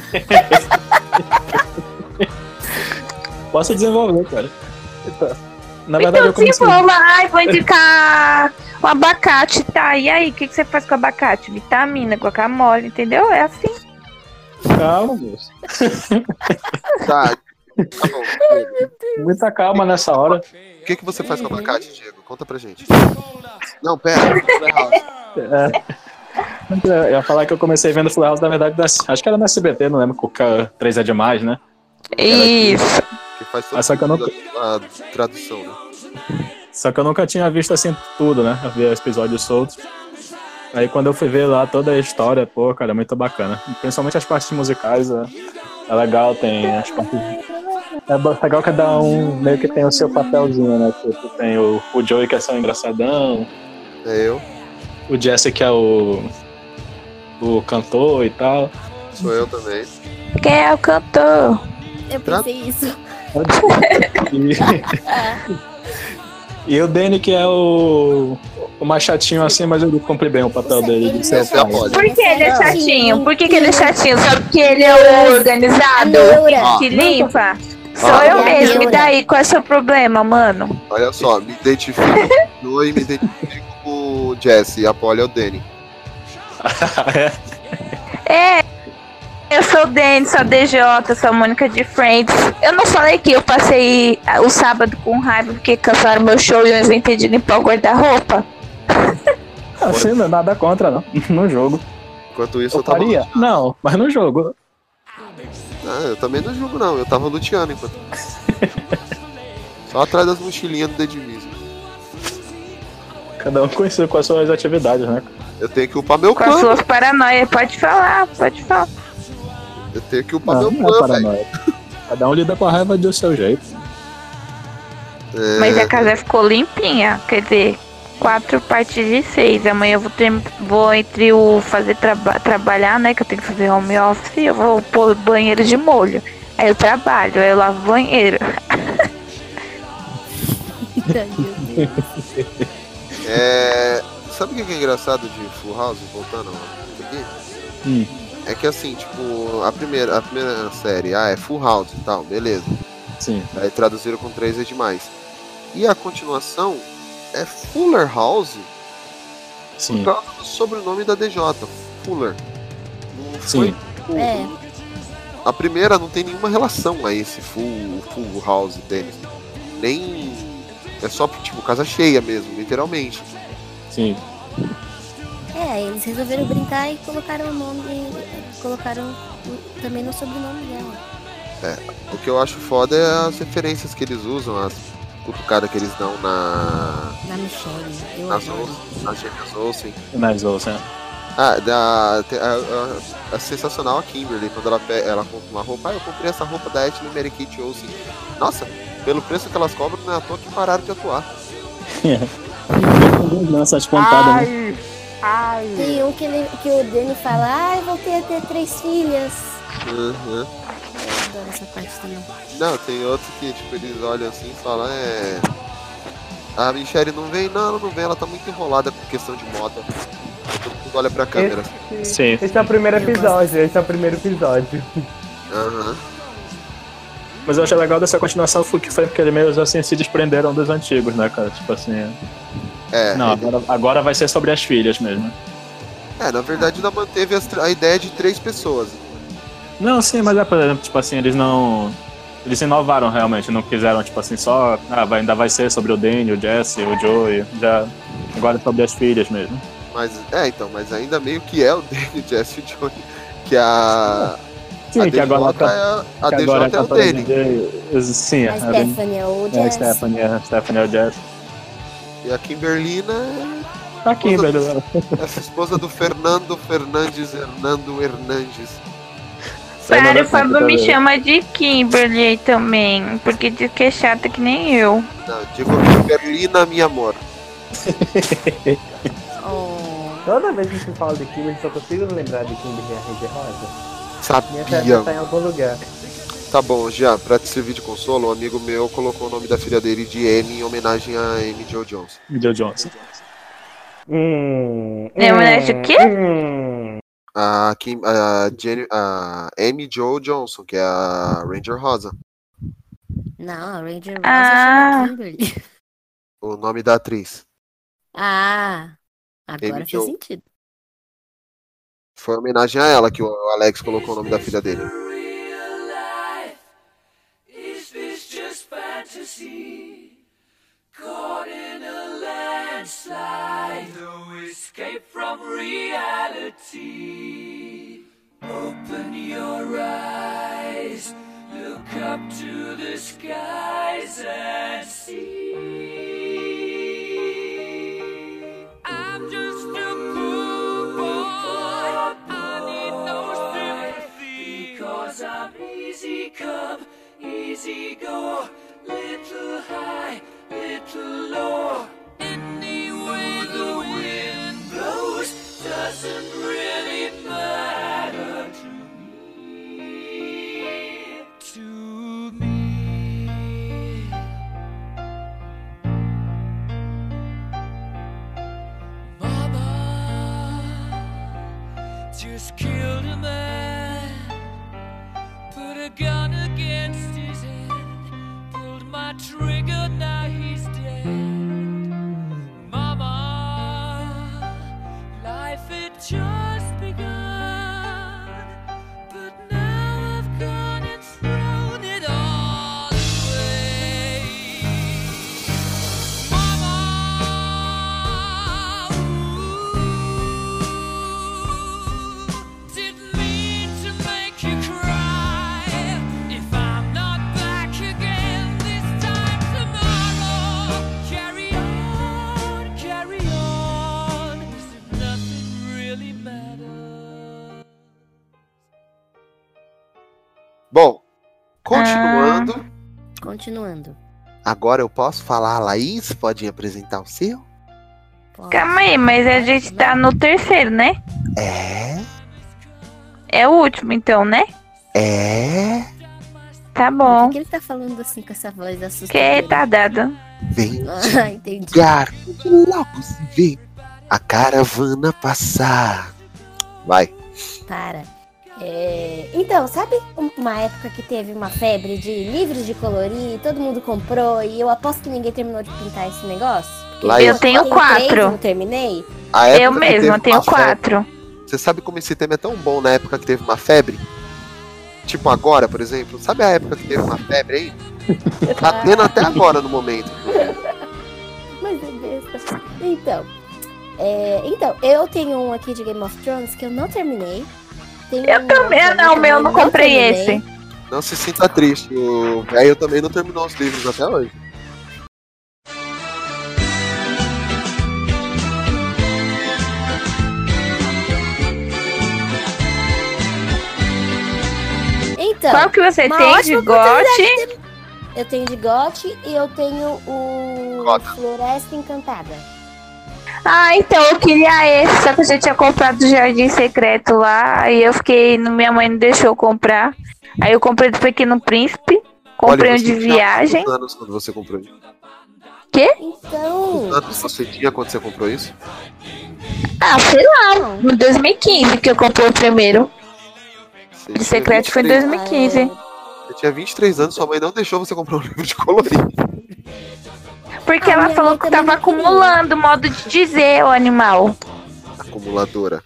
(laughs) Posso desenvolver, cara. Na verdade, então eu comecei. desenvolva. Ai, vou indicar o abacate, tá? E aí, o que, que você faz com o abacate? Vitamina, guacamole, entendeu? É assim. Calma, moço. (laughs) Tá, tá bom. Muita calma nessa hora. O que, que você faz com abacate, Diego? Conta pra gente. (laughs) Não, pera. É. Eu ia falar que eu comecei vendo Full House, na verdade, acho que era no SBT, não lembro, com o K- 3 é demais, né? Isso. Que faz todo Ah, só que eu sentido a, a tradução, né? Só que eu nunca tinha visto assim tudo, né? Eu vi episódios soltos. Aí quando eu fui ver lá toda a história, pô, cara, é muito bacana. Principalmente as partes musicais, é, é legal, tem as partes. É bo- legal que cada um meio que tem o seu papelzinho, né? Tipo, tem o, o Joey que é só engraçadão. É eu. O Jesse que é o. o cantor e tal. Sou eu também. Quem é o cantor? Eu pensei isso. (laughs) E, o Danny que é o. o mais chatinho assim, mas ele cumpre bem o papel dele de ser. Por que ele é chatinho? Por que, que ele é chatinho? Só porque ele é o organizado? neura. Que limpa? Sou Ah. eu mesmo. E daí, qual é o seu problema, mano? Olha só, me identifico me identifico o Jesse. A Polly é o Danny. (laughs) É. Eu sou o Dani, sou a DJ, sou a Mônica de Friends. Eu não falei que eu passei ah, o sábado com raiva porque cancelaram meu show e eu inventei de limpar o guarda-roupa. Assim, (laughs) não é nada contra, não. (laughs) No jogo. Enquanto isso, eu, Eu tava. faria? Não, mas no jogo. Ah, eu também não julgo, não. Eu tava luteando enquanto. Só atrás das mochilinhas do The Division. Cada um conhecido com as suas atividades, né? Eu tenho que upar meu Com as plano. suas paranoias. Pode falar, pode falar. Eu tenho que upar Não, meu não é plano, velho. paranoia. Cada um lida com a raiva do seu jeito. É, Mas a casa ficou limpinha. Quer dizer, quatro partes de seis. Amanhã eu vou, ter, vou entre o fazer traba trabalhar, né? Que eu tenho que fazer home office. Eu vou pôr banheiro de molho. Aí eu trabalho, aí eu lavo o banheiro. (laughs) (laughs) É, Sabe o que é engraçado de Full House, voltando aqui? Hum. É que assim, tipo, a primeira, a primeira série, ah, é Full House e tal, beleza. Sim. Aí traduziram com três é demais. E a continuação é Fuller House Sim. por causa do sobrenome da DJ, Fuller. Não foi, Sim. tipo, É. A primeira não tem nenhuma relação a esse Full, full House deles. Nem. É só, tipo, casa cheia mesmo, literalmente. Sim. É, eles resolveram brincar e colocaram o nome. Colocaram também no sobrenome dela. É, o que eu acho foda é as referências que eles usam, as cutucadas que eles dão na. Na Michelle. Eu nas. Olsen, nas gêmeas Olsen. Nas Olsen. Ah, da, a, a- a sensacional a Kimberly, quando ela, ela compra uma roupa, ah, eu comprei essa roupa da Ashley Mary Kate Olsen. Nossa, pelo preço que elas cobram, não é à toa que pararam de atuar. (laughs) Lança as pontadas, né? Ai. Tem um que, ele, que o Danny fala, ai, voltei a ter três filhas. Uhum. Eu adoro essa parte também. Não, tem outros que, tipo, eles olham assim e falam, é. A Michelle não vem? Não, ela não vem, ela tá muito enrolada com questão de moda. Todo mundo olha pra câmera. Esse, Sim. esse é o primeiro episódio, esse é o primeiro episódio. Aham. Mas eu achei legal dessa continuação foi que foi porque eles meio assim se desprenderam dos antigos, né, cara? Tipo assim. É, Não, ele- agora, agora vai ser sobre as filhas mesmo. é, na verdade ainda manteve tr- a ideia de três pessoas. Não, sim, mas é, por exemplo, tipo assim, eles não. Eles inovaram realmente, não quiseram, tipo assim, só. Ah, vai, ainda vai ser sobre o Danny, o Jesse, o Joey. Já. Agora é sobre as filhas mesmo. Mas, é, então, mas ainda meio que é o (laughs) Danny, Jesse e o Johnny. Que a. Sim, a que agora tá- é, a que agora é o Danny. DJ, Sim, A a- Stephanie é o É, a Jess. Stephanie, a Stephanie é o Jesse. E a Kimberlina é Tá aqui, velho. essa esposa do Fernando Fernandes Hernando Hernandes. Sério, o Fábio me chama de Kimberly também, porque diz que é chata que nem eu. Não, digo Kimberlina, minha amor. (laughs) Toda vez que se fala de Kimberly, só consigo lembrar de Kimberly a Ranger Rosa. Minha Sabia. festa tá em algum lugar. Tá bom, já, pra te servir de consolo, um amigo meu colocou o nome da filha dele de M em homenagem a Amy Jo Jones. Joe Johnson. Hum, Em homenagem ao quê? hum. A, Kim, a, Jenny, a Amy Jo Johnson, que é a Ranger Rosa. Não, a Ranger Rosa Ah. chama Kimberly. O nome da atriz. Ah, agora faz Jo. sentido. Foi em homenagem a ela que o Alex colocou o nome da filha dele. Open your eyes, look up to the skies and see. Easy come, easy go, little high, little low. Anyway the wind blows doesn't really Bom, continuando. Continuando. Agora eu posso falar, Laís? Pode apresentar o seu? Calma aí, mas a gente tá no terceiro, né? É. É o último, então, né? É. Tá Por bom. que ele tá falando assim com essa voz Que assustadora? tá dado. Vem Ah, entendi. de logo se vê a caravana passar. Vai. Para. É, Então, sabe uma época que teve uma febre de livros de colorir, e todo mundo comprou e eu aposto que ninguém terminou de pintar esse negócio? Lá Eu tenho quatro. três, não terminei. Eu mesma tenho uma febre- quatro. Você sabe como esse tema é tão bom na época que teve uma febre? Tipo agora, por exemplo. Sabe a época que teve uma febre aí? (laughs) Tá tendo até agora no momento. Mas é besta. Então, é, então, eu tenho um aqui de Game of Thrones que eu não terminei. Tenho Eu um também, não, meu, que não eu comprei esse. Não se sinta triste. O velho também não terminou os livros até hoje. Então, Qual que você tem de gote? de- Eu tenho de Gote e eu tenho o Cota. Floresta Encantada. Ah, então eu queria esse, só que eu já tinha comprado o Jardim Secreto lá, aí eu fiquei, minha mãe não deixou eu comprar. Aí eu comprei do Pequeno Príncipe, comprei Olha, um você de viagem. Quantos anos quando você comprou isso? Quê? Então, Quantos anos você tinha quando você comprou isso? Ah, sei lá, em 2015 que eu comprei o primeiro. Você De secreto foi em 23 2015. Você tinha 23 anos, sua mãe não deixou você comprar um (laughs) livro de colorir. Porque Ah, ela falou que tava acumulando modo de dizer o animal. Acumuladora.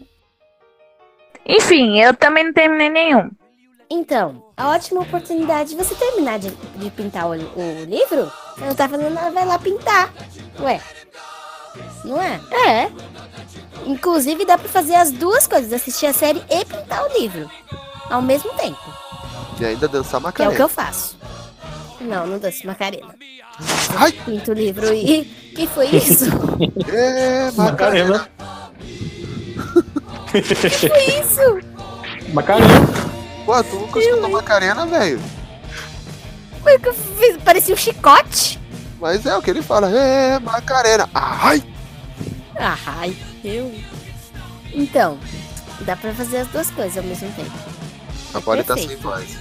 Enfim, eu também não terminei nenhum. então, a ótima oportunidade de você terminar de, de pintar o, o livro, você não tá fazendo nada, vai lá pintar. Ué, não é? É. Inclusive, dá pra fazer as duas coisas, assistir a série e pintar o livro. Ao mesmo tempo. E ainda dançar Que é o Macarena. que eu faço. Não, não danço Macarena. Ai! Pinto o livro e. que foi isso? (laughs) É, Macarena. que (laughs) foi isso? Macarena. Pô, tu nunca escutou Macarena, velho. Foi o que eu fiz? Parecia um chicote. Mas é o que ele fala. É, Macarena. Ai! Ah, ai, eu. Então, dá pra fazer as duas coisas ao mesmo tempo. A Polly tá sem voz.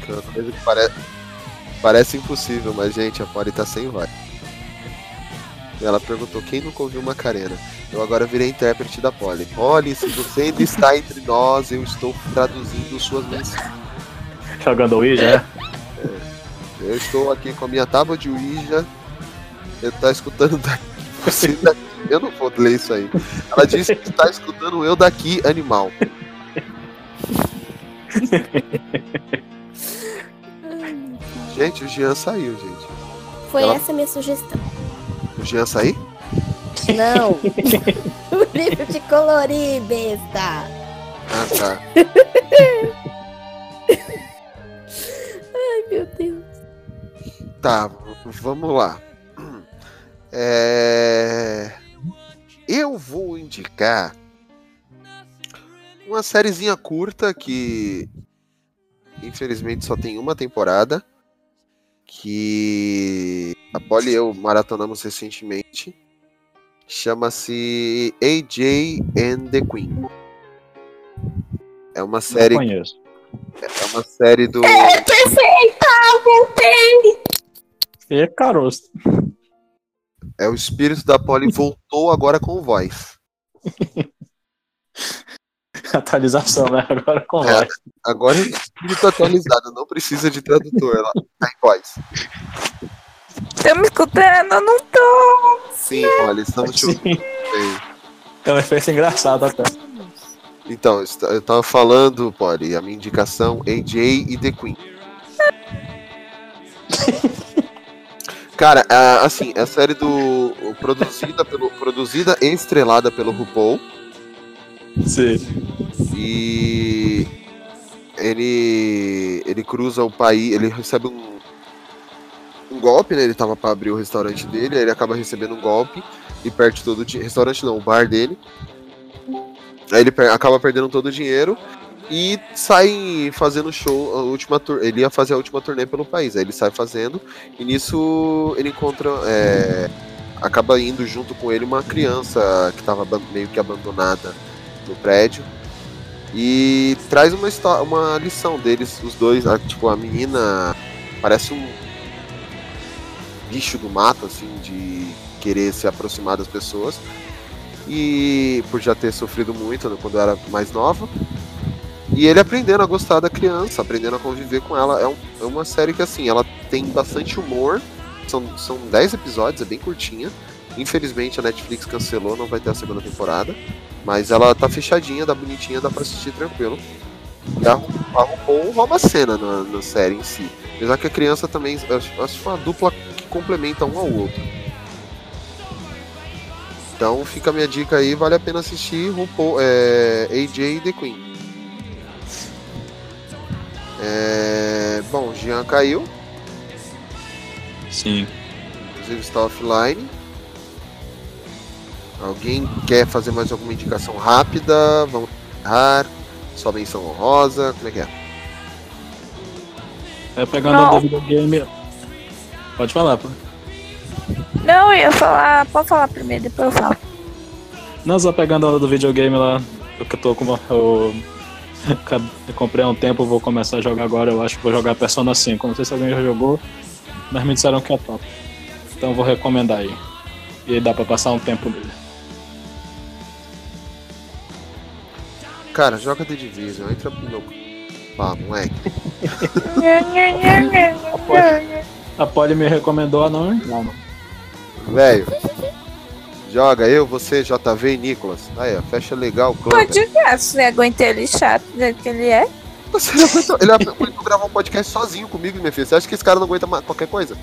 É que parece, parece impossível, mas gente, a Polly tá sem voz. Ela perguntou quem nunca ouviu Macarena. Eu agora virei intérprete da Polly. Polly, se você ainda está entre nós, eu estou traduzindo suas mensagens. Jogando Ouija, é? Eu estou aqui com a minha tábua de Ouija. Eu tá escutando daqui. Você daqui. Eu não vou ler isso aí. Ela disse que está escutando eu daqui, animal. (laughs) Gente, o Jean saiu, gente. Foi Ela- essa a minha sugestão. O Jean saiu? Não! (laughs) (laughs) o livro de colorir, besta! Ah, tá. (laughs) Ai, meu Deus. Tá, vamos lá. (clears throat) É... Eu vou indicar uma sériezinha curta que infelizmente só tem uma temporada que a Polly e eu maratonamos recentemente. Chama-se AJ and the Queen. É uma Não série, conheço. é uma série do Perfeita, voltei! E caroço. É o espírito da Polly voltou agora com voz. (laughs) (laughs) Atualização, né? Agora com É, voz. agora é espírito atualizado, não precisa de tradutor lá. Tá em voz. Tá me escutando? Eu não tô. Sim, olha, estamos te ouvindo. É um efeito engraçado até. Então, eu eu tava falando, Polly, a minha indicação AJ e The Queen. (laughs) Cara, assim, é a série do. Produzida, pelo, produzida e estrelada pelo RuPaul. Sim. E ele ele cruza o país, ele recebe um, um golpe, né? Ele tava pra abrir o restaurante dele, aí ele acaba recebendo um golpe e perde todo o. Restaurante não, o bar dele. Aí ele per- acaba perdendo todo o dinheiro e sai fazendo show, a última ele ia fazer a última turnê pelo país. Aí ele sai fazendo e nisso ele encontra é, acaba indo junto com ele uma criança que tava aban- meio que abandonada no prédio e traz uma história, uma lição deles, os dois, a- tipo a menina parece um bicho do mato assim de querer se aproximar das pessoas e por já ter sofrido muito né, quando era mais nova e ele aprendendo a gostar da criança, aprendendo a conviver com ela. É, um- é uma série que, assim, ela tem bastante humor. São, são 10 episódios, é bem curtinha. Infelizmente a Netflix cancelou, não vai ter a segunda temporada. Mas ela tá fechadinha, dá bonitinha, dá pra assistir tranquilo. E a, a RuPaul rouba a cena na, na série em si. Apesar que a criança também. Acho, acho uma dupla que complementa um ao outro. Então fica a minha dica aí, vale a pena assistir RuPaul, é, AJ e The Queen. É, bom, Jean caiu, Sim. inclusive está offline. Alguém quer fazer mais alguma indicação rápida? Vamos errar. Só menção honrosa, como é que é? É pegando Não. o videogame. Pode falar, pô. Não, eu ia falar. Pode falar primeiro, depois eu falo. Não, só pegando a do videogame lá, eu que tô com uma- eu, (laughs) eu comprei há um tempo, vou começar a jogar agora, eu acho que vou jogar Persona 5. Não sei se alguém já jogou, mas me disseram que é top. Então eu vou recomendar aí. E aí dá pra passar um tempo dele. Cara, joga The Division, entra pro meu. Pá, moleque. (laughs) A Polly me recomendou a não entrar. Velho. Joga eu, você, JV e Nicolas. Aí, ó, fecha legal o clã. Pode jogar, se você aguenta ele chato do jeito que ele é. Você não aguentou- Ele aguentou gravar um podcast sozinho comigo, minha filha. Você acha que esse cara não aguenta qualquer coisa?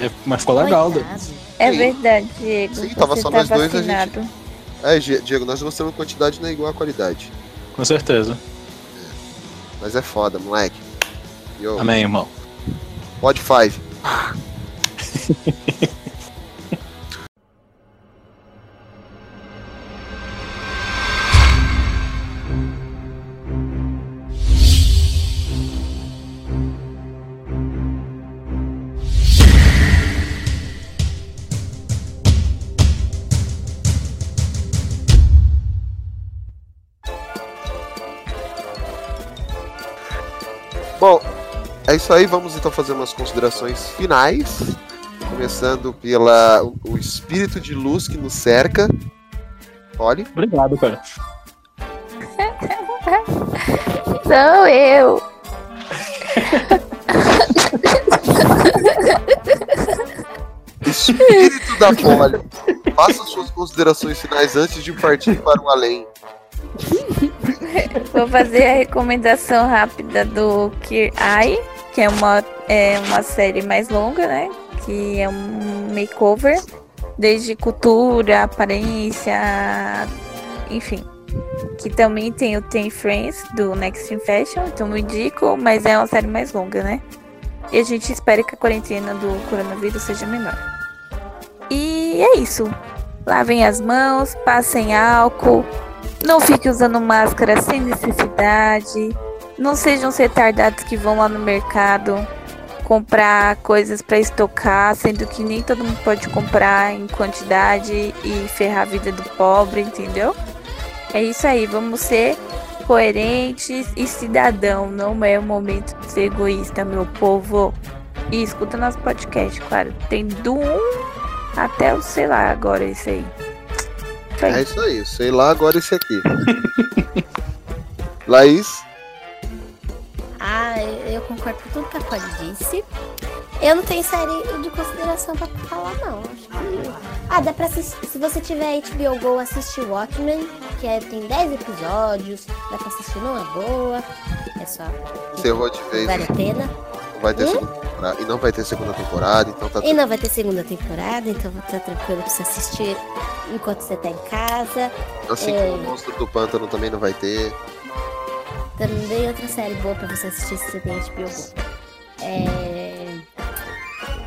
É, mas ficou legal, né? É verdade, Diego. Sim, tava só tá nós dois, a gente-. É, Diego, nós mostramos quantidade não é igual a qualidade. Com certeza. Mas é foda, moleque. Yo. Amém, irmão. Pod 5. (laughs) é isso aí. Vamos então fazer umas considerações finais. Começando pela o, o espírito de luz que nos cerca. Olhe. Obrigado, cara. Sou eu. Espírito da Poli. Faça suas considerações finais antes de partir para o além. (laughs) Vou fazer a recomendação rápida do Kier Eye, que é uma, é uma série mais longa, né? Que é um makeover, desde cultura, aparência, enfim. Que também tem o Ten Friends do Next in Fashion, então não indico, mas é uma série mais longa, né? E a gente espera que a quarentena do coronavírus seja menor. E é isso. Lavem as mãos, passem álcool, não fique usando máscara sem necessidade. Não sejam os retardados que vão lá no mercado comprar coisas para estocar, sendo que nem todo mundo pode comprar em quantidade e ferrar a vida do pobre, entendeu? É isso aí, vamos ser coerentes e cidadão. Não é o momento de ser egoísta, meu povo. E escuta nosso podcast, claro. Tem do 1 até o sei lá agora isso aí. É isso aí, sei lá agora esse aqui. (laughs) Laís, Ah, eu, concordo com tudo que a Polly disse. Eu não tenho série de consideração pra falar, não. Acho que... Ah, dá pra assistir. Se você tiver HBO Go, assiste Watchmen, que é- tem 10 episódios. Dá pra assistir numa boa. É só. encerrou de vez. Vale a pena. Vai ter Hum? segunda temporada. E não vai ter segunda temporada, então tá E não vai ter segunda temporada, então tá tranquilo pra você assistir enquanto você tá em casa. Assim É, como o Monstro do Pântano também não vai ter. Também outra série boa pra você assistir se você tem HBO. É...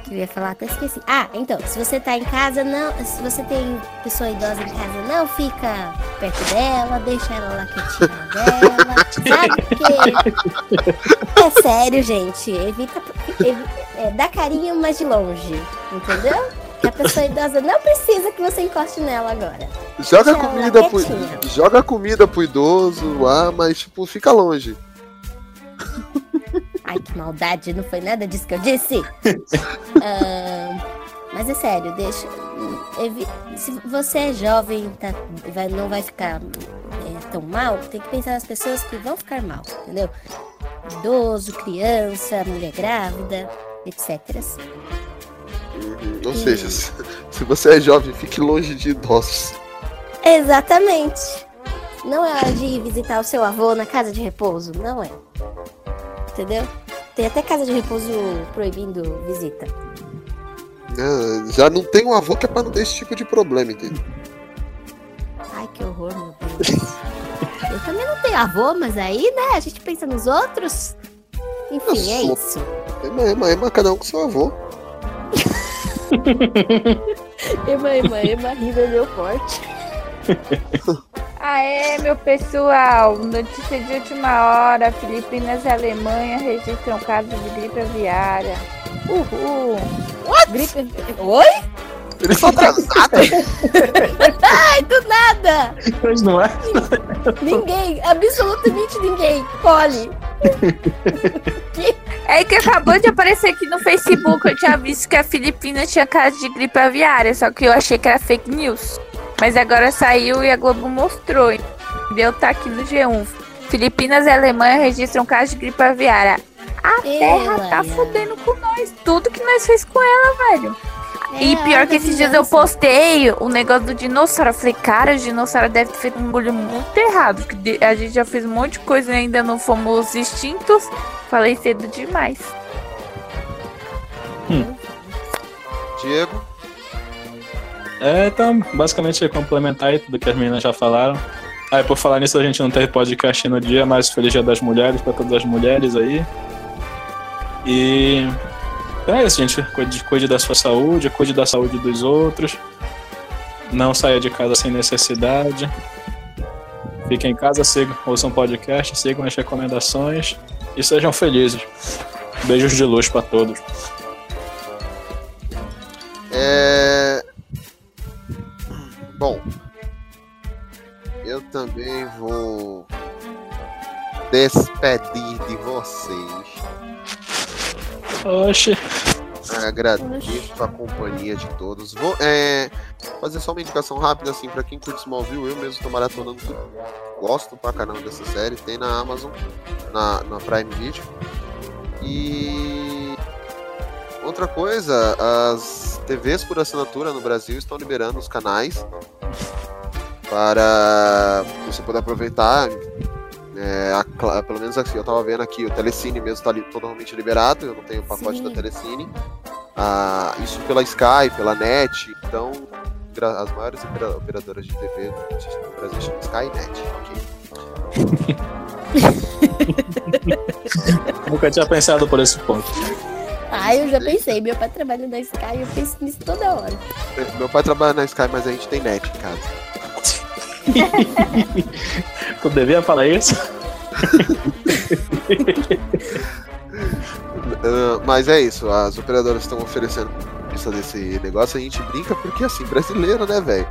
Que eu ia falar, até esqueci. Ah, então, se você tá em casa, não. Se você tem pessoa idosa em casa, não fica perto dela, deixa ela lá quietinha dela. Sabe que. É sério, gente. Evita. evi- é, dá carinho, mas de longe. Entendeu? Que a pessoa idosa não precisa que você encoste nela agora. Joga Deixa comida pro, joga comida pro idoso lá, mas tipo, fica longe. Ai, que maldade, não foi nada disso que eu disse. (laughs) Ahn, mas é sério, deixa. Se você é jovem, tá, vai, não vai ficar é, tão mal, tem que pensar nas pessoas que vão ficar mal, entendeu? Idoso, criança, mulher grávida, etc. Uhum, Ou seja, se, se você é jovem, fique longe de idosos. Exatamente. Não é hora de ir visitar o seu avô na casa de repouso, não é. Entendeu? Tem até casa de repouso proibindo visita. É, já não tem um avô que é pra não ter esse tipo de problema, entendeu? Ai, que horror, meu Deus. Eu também não tenho avô, mas aí, né, a gente pensa nos outros. Enfim, é sou- isso. Ema, ema, ema, cada um com seu avô. (laughs) Ema, ema, ema, rindo é meu forte. (laughs) Aê, meu pessoal! Notícia de última hora: Filipinas e Alemanha registram casos de gripe aviária. Uhul! Gripe. Oi? Eles são casados. (laughs) Ai, do nada! Mas não é? Ninguém, absolutamente ninguém. Polly. (laughs) É que acabou de aparecer aqui no Facebook. Eu tinha visto que a Filipina tinha caso de gripe aviária, só que eu achei que era fake news. Mas agora saiu e a Globo mostrou. Deu tá aqui no G1. Filipinas e Alemanha registram caso de gripe aviária. A terra tá fudendo com nós. Tudo que nós fez com ela, velho. e É, pior hora que esses dias eu postei o negócio do dinossauro. Eu falei, cara, o dinossauro deve ter feito um bagulho muito errado. Porque de- a gente já fez um monte de coisa e ainda não fomos extintos. Falei cedo demais. Diego, É, então, basicamente é complementar aí tudo que as meninas já falaram. Aí, por falar nisso, a gente não teve podcast no dia, mas Feliz Dia das Mulheres pra todas as mulheres aí. E. Então é isso, gente. Cuide, cuide da sua saúde, cuide da saúde dos outros. Não saia de casa sem necessidade. Fiquem em casa, sigam, ouçam podcast, sigam as recomendações e sejam felizes. Beijos de luz pra todos. é. Bom, eu também vou despedir de vocês. Oxe. Agradeço a companhia de todos. Vou é, fazer só uma indicação rápida assim para quem curte Smallville. Eu mesmo tô maratonando tudo. Gosto pra caramba dessa série. Tem na Amazon, na, na Prime Video. E outra coisa, as TVs por assinatura no Brasil estão liberando os canais para você poder aproveitar. É, a pelo menos assim, eu tava vendo aqui, o Telecine mesmo tá li- totalmente liberado, eu não tenho o pacote Sim. da Telecine. Ah, isso pela Sky, pela NET, então as maiores opera- operadoras de TV no Brasil chamam Sky e NET, ok? (laughs) (laughs) Nunca tinha pensado por esse ponto. Ai, eu já pensei. Meu pai trabalha na Sky, eu penso nisso toda hora. Meu pai trabalha na Sky, mas a gente tem NET em casa. (laughs) Tu devia falar isso? (laughs) Ah, mas é isso, as operadoras estão oferecendo vista desse negócio, a gente brinca porque assim, brasileiro, né, velho?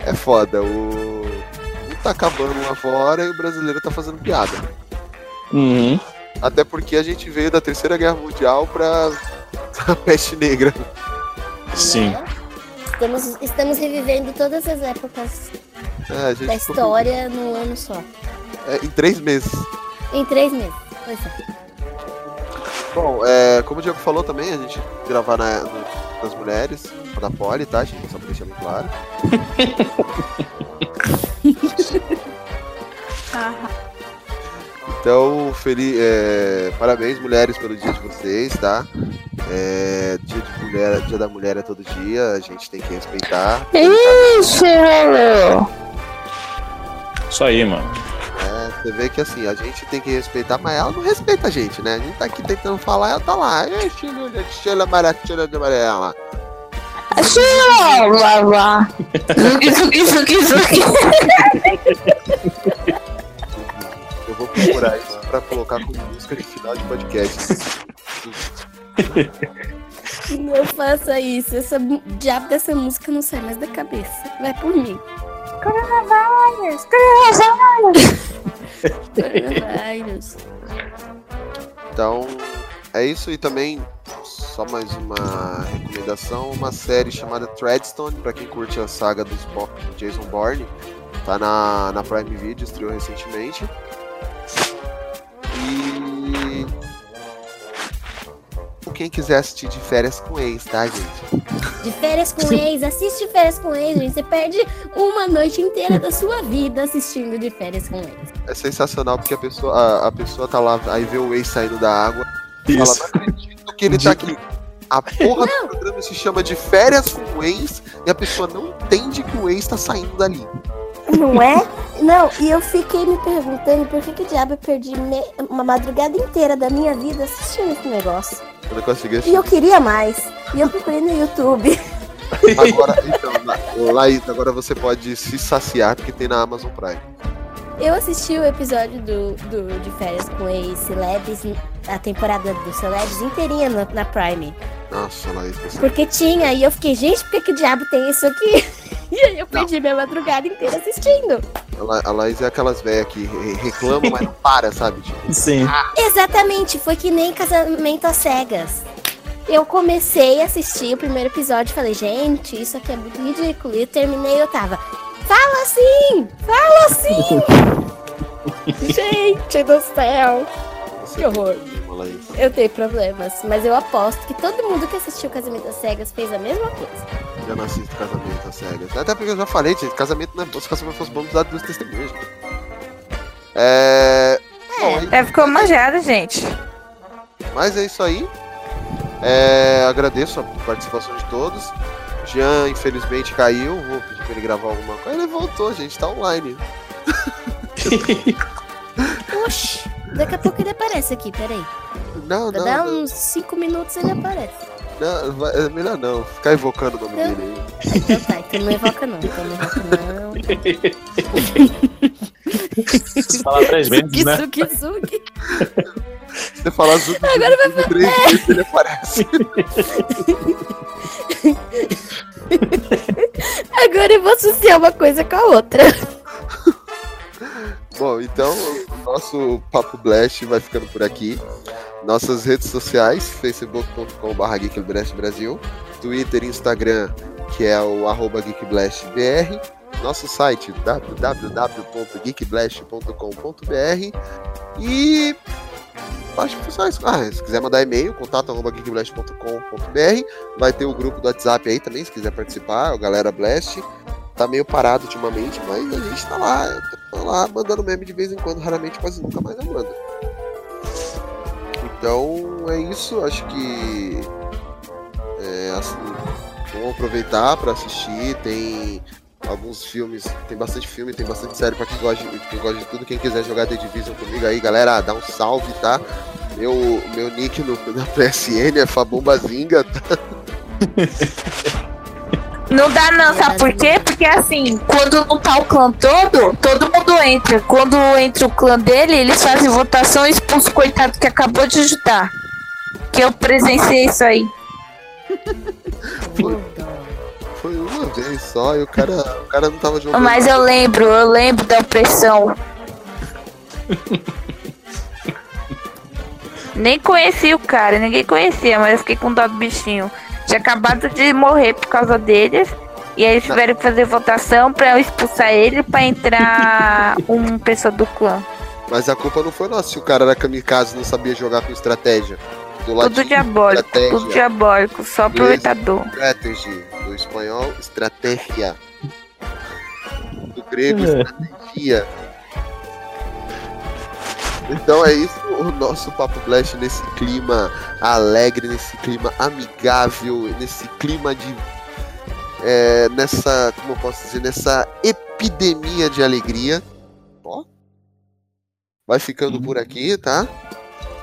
É foda, o. Um tá acabando lá fora e o brasileiro tá fazendo piada. Uhum. Até porque a gente veio da Terceira Guerra Mundial pra (laughs) a peste negra. Sim. Estamos, estamos revivendo todas as épocas É, a gente da ficou- história num ano só. É, em três meses. Em três meses. Pois é. Bom, é, como o Diego falou também, a gente gravar na, no, das mulheres, da Poli, tá, gente? Só pra deixar bem claro. (laughs) (laughs) Então, feliz, é, parabéns, mulheres, pelo dia de vocês, tá? É, dia, de mulher, dia da mulher é todo dia, a gente tem que respeitar. Ixi, valeu. Isso aí, mano. É, você vê que assim, a gente tem que respeitar, mas ela não respeita a gente, né? A gente tá aqui tentando falar, ela tá lá. "Ei, Sheila, Sheila amarela, de amarela. Sheila, blá, blá. (laughs) Zuki, (laughs) vou procurar isso pra colocar como música de final de podcast. Não faça isso. Essa diabo dessa música não sai mais da cabeça. Vai por mim. Coronavírus, coronavírus. Coronavírus. Então, é isso e também só mais uma recomendação, uma série chamada Treadstone, pra quem curte a saga dos Bo- Jason Bourne, tá na, na Prime Video, estreou recentemente. E quem quiser assistir de férias com ex, tá, gente? De férias com ex, assiste férias com ex, gente. Você perde uma noite inteira da sua vida assistindo de férias com ex. É sensacional porque a pessoa, a, a pessoa tá lá, aí vê o ex saindo da água, fala, Isso. não acredito que ele tá aqui. A porra do programa se chama de férias com o ex e a pessoa não entende que o ex tá saindo dali. Não é? Não, e eu fiquei me perguntando por que, que diabo eu perdi me- uma madrugada inteira da minha vida assistindo esse negócio. Eu não consegui E eu queria mais. E eu procurei no YouTube. (laughs) Agora, então, La- Laís, agora você pode se saciar porque tem na Amazon Prime. Eu assisti o episódio do, do de férias com ex Celebs, a temporada do Celebs inteirinha na, na Prime. Nossa, Laís, você... Porque tinha, e eu fiquei, gente, por que, que diabo tem isso aqui? (laughs) E aí eu perdi minha madrugada inteira assistindo. a La- a Laís é aquelas velhas que re- reclamam, mas não para, sabe? Tipo, Sim. Exatamente, foi que nem casamento às cegas. Eu comecei a assistir o primeiro episódio e falei, gente, isso aqui é muito ridículo. E eu terminei e eu tava, fala assim! Fala assim! (laughs) gente do céu! Que horror. Laís. Eu tenho problemas, mas eu aposto que todo mundo que assistiu Casamento às Cegas fez a mesma coisa. Eu não assisto casamento às cegas. Até porque eu já falei, gente, casamento não é bom. Se casamento fosse bom, precisava de duas testemunhas. gente. É. Bom, É, ficou manjado, gente. Mas é isso aí. É, agradeço a participação de todos. Jean, infelizmente, caiu. Vou pedir pra ele gravar alguma coisa. Ele voltou, gente, tá online. (laughs) Oxi, daqui a pouco ele aparece aqui, peraí. Não, não. dar não, uns 5 minutos ele aparece. não, vai- é melhor não. Ficar evocando o nome dele aí. Então tá, então não evoca não, então não evoca não. Se falar três vezes, né? Suki, suki. Se você falar Zuki, Agora vai Zuki, três vezes ele aparece. (laughs) Agora eu vou associar uma coisa com a outra. (laughs) Bom, então o nosso Papo Blast vai ficando por aqui. Nossas redes sociais, facebook.com.br geekblastbrasil, Twitter e Instagram, que é o arroba geekblastbr, nosso site www.geekblast.com.br e acho que foi só isso. Ah, se quiser mandar e-mail, contato arroba geekblast.com.br, vai ter o grupo do WhatsApp aí também, se quiser participar, o Galera Blast. Tá meio parado ultimamente, mas a gente tá lá, tô lá mandando meme de vez em quando, raramente quase nunca mais eu mando. Então é isso, acho que é, assim, vamos aproveitar para assistir, tem alguns filmes, tem bastante filme, tem bastante série para quem gosta, de, quem gosta de tudo, quem quiser jogar The Division comigo aí, galera, dá um salve, tá? Meu, meu nick no, na PSN é Fabombazinga, tá? (laughs) Não dá não, sabe por quê? Porque assim, quando não tá o clã todo, todo mundo entra. Quando entra o clã dele, eles fazem votação e expulsam o coitado que acabou de ajudar. Que eu presenciei isso aí. Foi, foi uma vez só e o cara, o cara não tava jogando. Mas eu lembro, eu lembro da opressão. (laughs) Nem conheci o cara, ninguém conhecia, mas eu fiquei com dó do bichinho. Tinha acabado de morrer por causa deles E aí eles tiveram que fazer votação pra expulsar ele pra entrar (laughs) um pessoa do clã. Mas a culpa não foi nossa se o cara era kamikaze e não sabia jogar com estratégia. Do Tudo latim, diabólico, estratégia. tudo diabólico, só Inglês, aproveitador. Strategy. Do espanhol, estratégia. Do grego, É. estratégia. Então é isso o nosso Papo Blast nesse clima alegre, nesse clima amigável, nesse clima de. é, nessa. Como eu posso dizer? Nessa epidemia de alegria. Ó. Vai ficando por aqui, tá?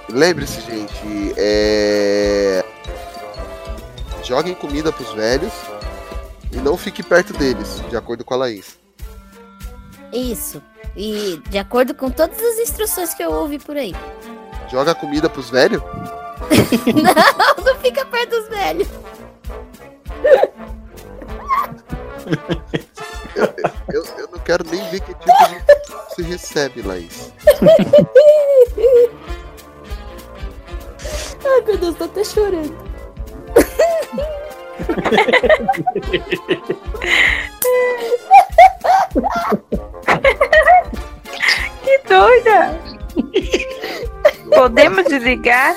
Lembre-se, gente, é... joguem comida pros velhos e não fique perto deles, de acordo com a Laís. Isso. E de acordo com todas as instruções que eu ouvi por aí. Joga comida pros velhos? (laughs) não, não fica perto dos velhos. Eu, eu não quero nem ver que tipo de você recebe, Laís. (laughs) Ai, meu Deus, tô até chorando. (laughs) Que doida! Podemos desligar?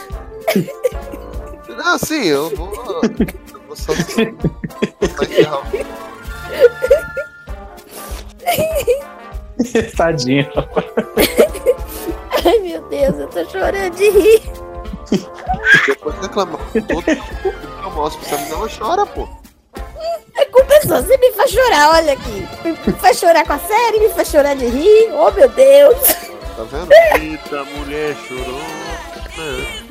Não, sim, eu vou. Eu vou só. (laughs) Tadinho. Ai, meu Deus, eu tô chorando de rir. Depois reclamar. Todo mundo que eu mostro pra menina, ela chora, pô. É sua, você me faz chorar, olha aqui. Me faz chorar com a série, me faz chorar de rir. Oh, meu Deus. Tá vendo? Eita, mulher chorou.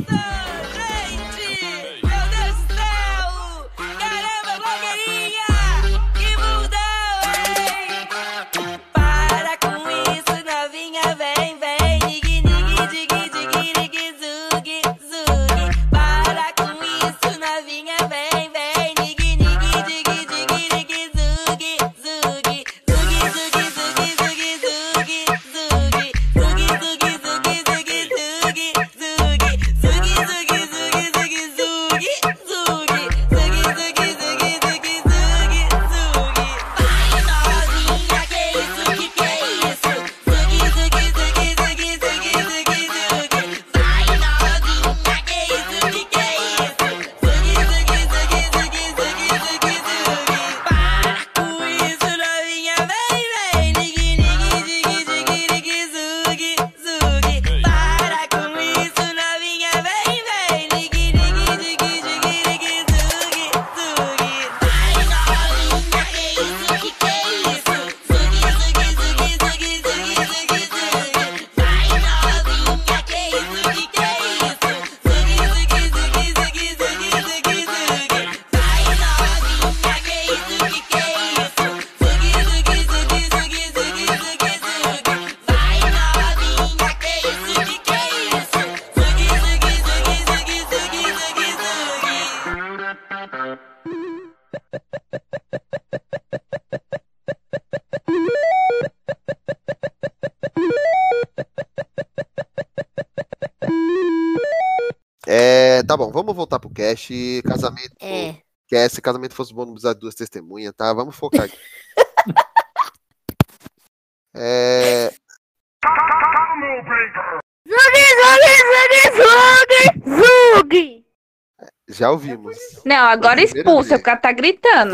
Cast. Casamento. É. Que se casamento fosse bom, não precisar de duas testemunhas, tá? Vamos focar aqui. (laughs) é, Zug, zug, zug, zug, zug. já ouvimos. Não, agora expulsa, o cara tá gritando.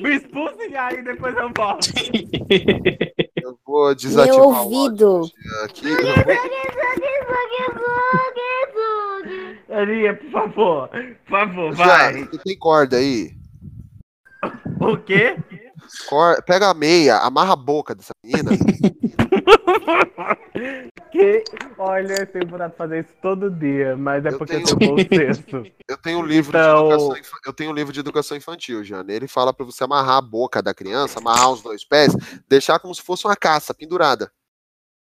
Me expulsa e aí depois eu volto. (laughs) Eu vou desativar Meu o ouvido. aqui. Eu vou- Aninha, por favor. Por favor, Já, vai. você tem corda aí? O quê? Cor- Pega a meia, amarra a boca dessa menina. (laughs) Que... Olha, eu tenho vontade de fazer isso todo dia, mas é porque tenho- eu tenho bom senso. Eu tenho um livro Então- de educação, eu tenho um livro de educação infantil, Jana. Ele fala pra você amarrar a boca da criança, amarrar os dois pés, deixar como se fosse uma caça pendurada.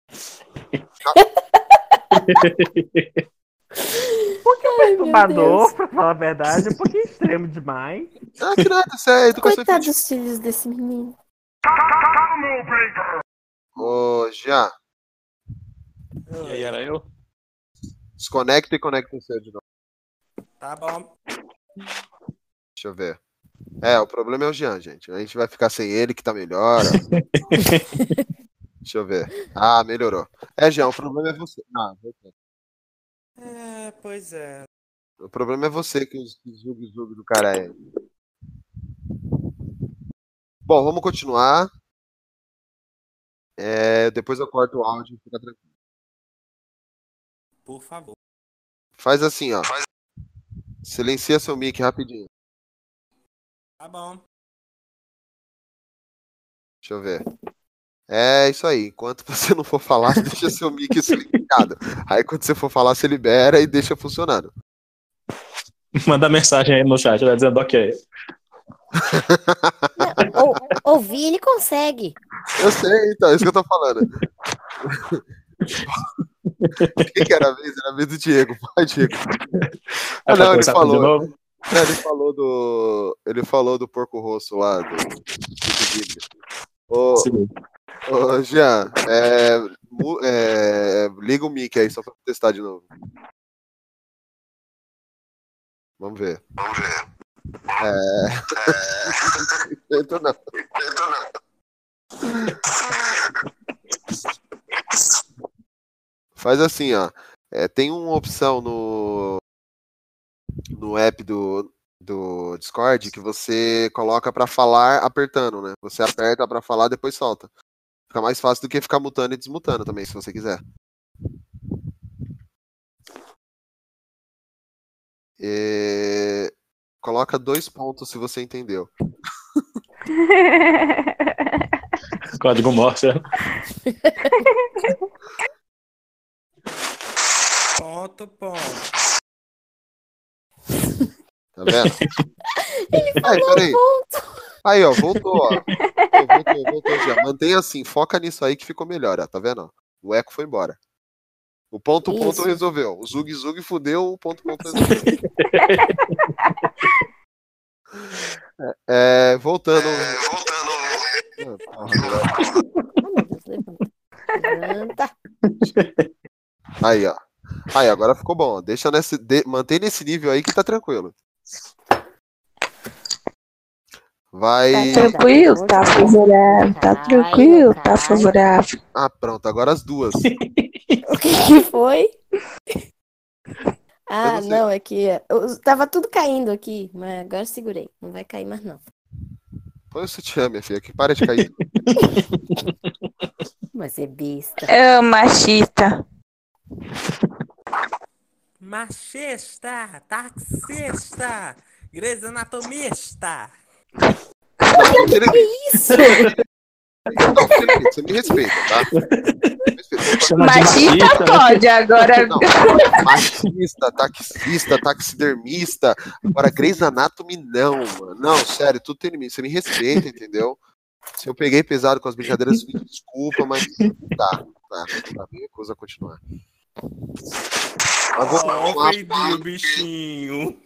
(laughs) Por que perturbador, pra falar a verdade? Um pouquinho extremo demais. Ah, que nada, isso é educação Coitado infantil. dos filhos desse menino. Ô, já. E aí, era eu? Desconecta e conecta o seu de novo. Tá bom. Deixa eu ver. É, o problema é o Jean, gente. A gente vai ficar sem ele, que tá melhor. (laughs) Deixa eu ver. Ah, melhorou. É, Jean, o problema é você. Não, voltou. É, pois é. o problema é você que os zug-zug do cara é. Bom, vamos continuar. É, depois eu corto o áudio, fica tranquilo. Por favor. Faz assim, ó. Silencia seu mic rapidinho. Tá bom. Deixa eu ver. É isso aí. Enquanto (laughs) você não for falar, deixa seu mic silenciado. Aí quando você for falar, você libera e deixa funcionando. (laughs) Manda mensagem aí no chat, vai dizendo ok. Ou, ouvir ele consegue. Eu sei, então, é isso que eu tô falando. (laughs) Quem que era a vez? Era a vez do Diego. Vai, Diego. Ah, não, ele falou. É, ele falou do. Ele falou do porco rosso lá, do. do. Ô, Sim. Ô, Jean, é, é, liga o mic aí, só pra testar de novo. Vamos ver. Vamos ver. É. (laughs) Tento não. Faz assim, ó. É, tem uma opção no, no app do, do Discord que você coloca pra falar apertando, né? Você aperta pra falar, depois solta. Fica mais fácil do que ficar mutando e desmutando também, se você quiser. E... Coloca dois pontos se você entendeu. (laughs) Código Morse. é. Ponto, ponto. Tá vendo? (laughs) Ele falou ponto. Aí, ó, voltou, ó. Voltou, voltou, voltou já. Mantenha assim, foca nisso aí que ficou melhor, ó. Tá vendo? O eco foi embora. O ponto ponto Isso. resolveu. O zug zug fudeu, o ponto ponto (laughs) resolveu. É, voltando. Levanta. Aí, ó. Aí, agora ficou bom. Deixa nesse, de- mantém nesse nível aí que tá tranquilo. Vai. Tá tranquilo? Tá favorável. Tá tranquilo? Tá favorável. Ah, pronto, agora as duas. (laughs) O que, que foi? Ah, não é que eu- tava tudo caindo aqui, mas agora eu segurei. Não vai cair mais, não. Põe o sutiã, minha filha, que para de cair. (laughs) Mas é besta. É machista. Machista, taxista, Grey's Anatomista. Que isso? Não, Felipe, você me respeita, tá? (laughs) Machista pode, agora. Não, machista, taxista, taxidermista. Agora, Grey's Anatomy, não, mano. Não, sério, tudo tem limite. Você me respeita, entendeu? Se eu peguei pesado com as brincadeiras, me desculpa, mas tá, tá. Pra mim, a coisa continuar. Mas vou Ó, continuar. bichinho.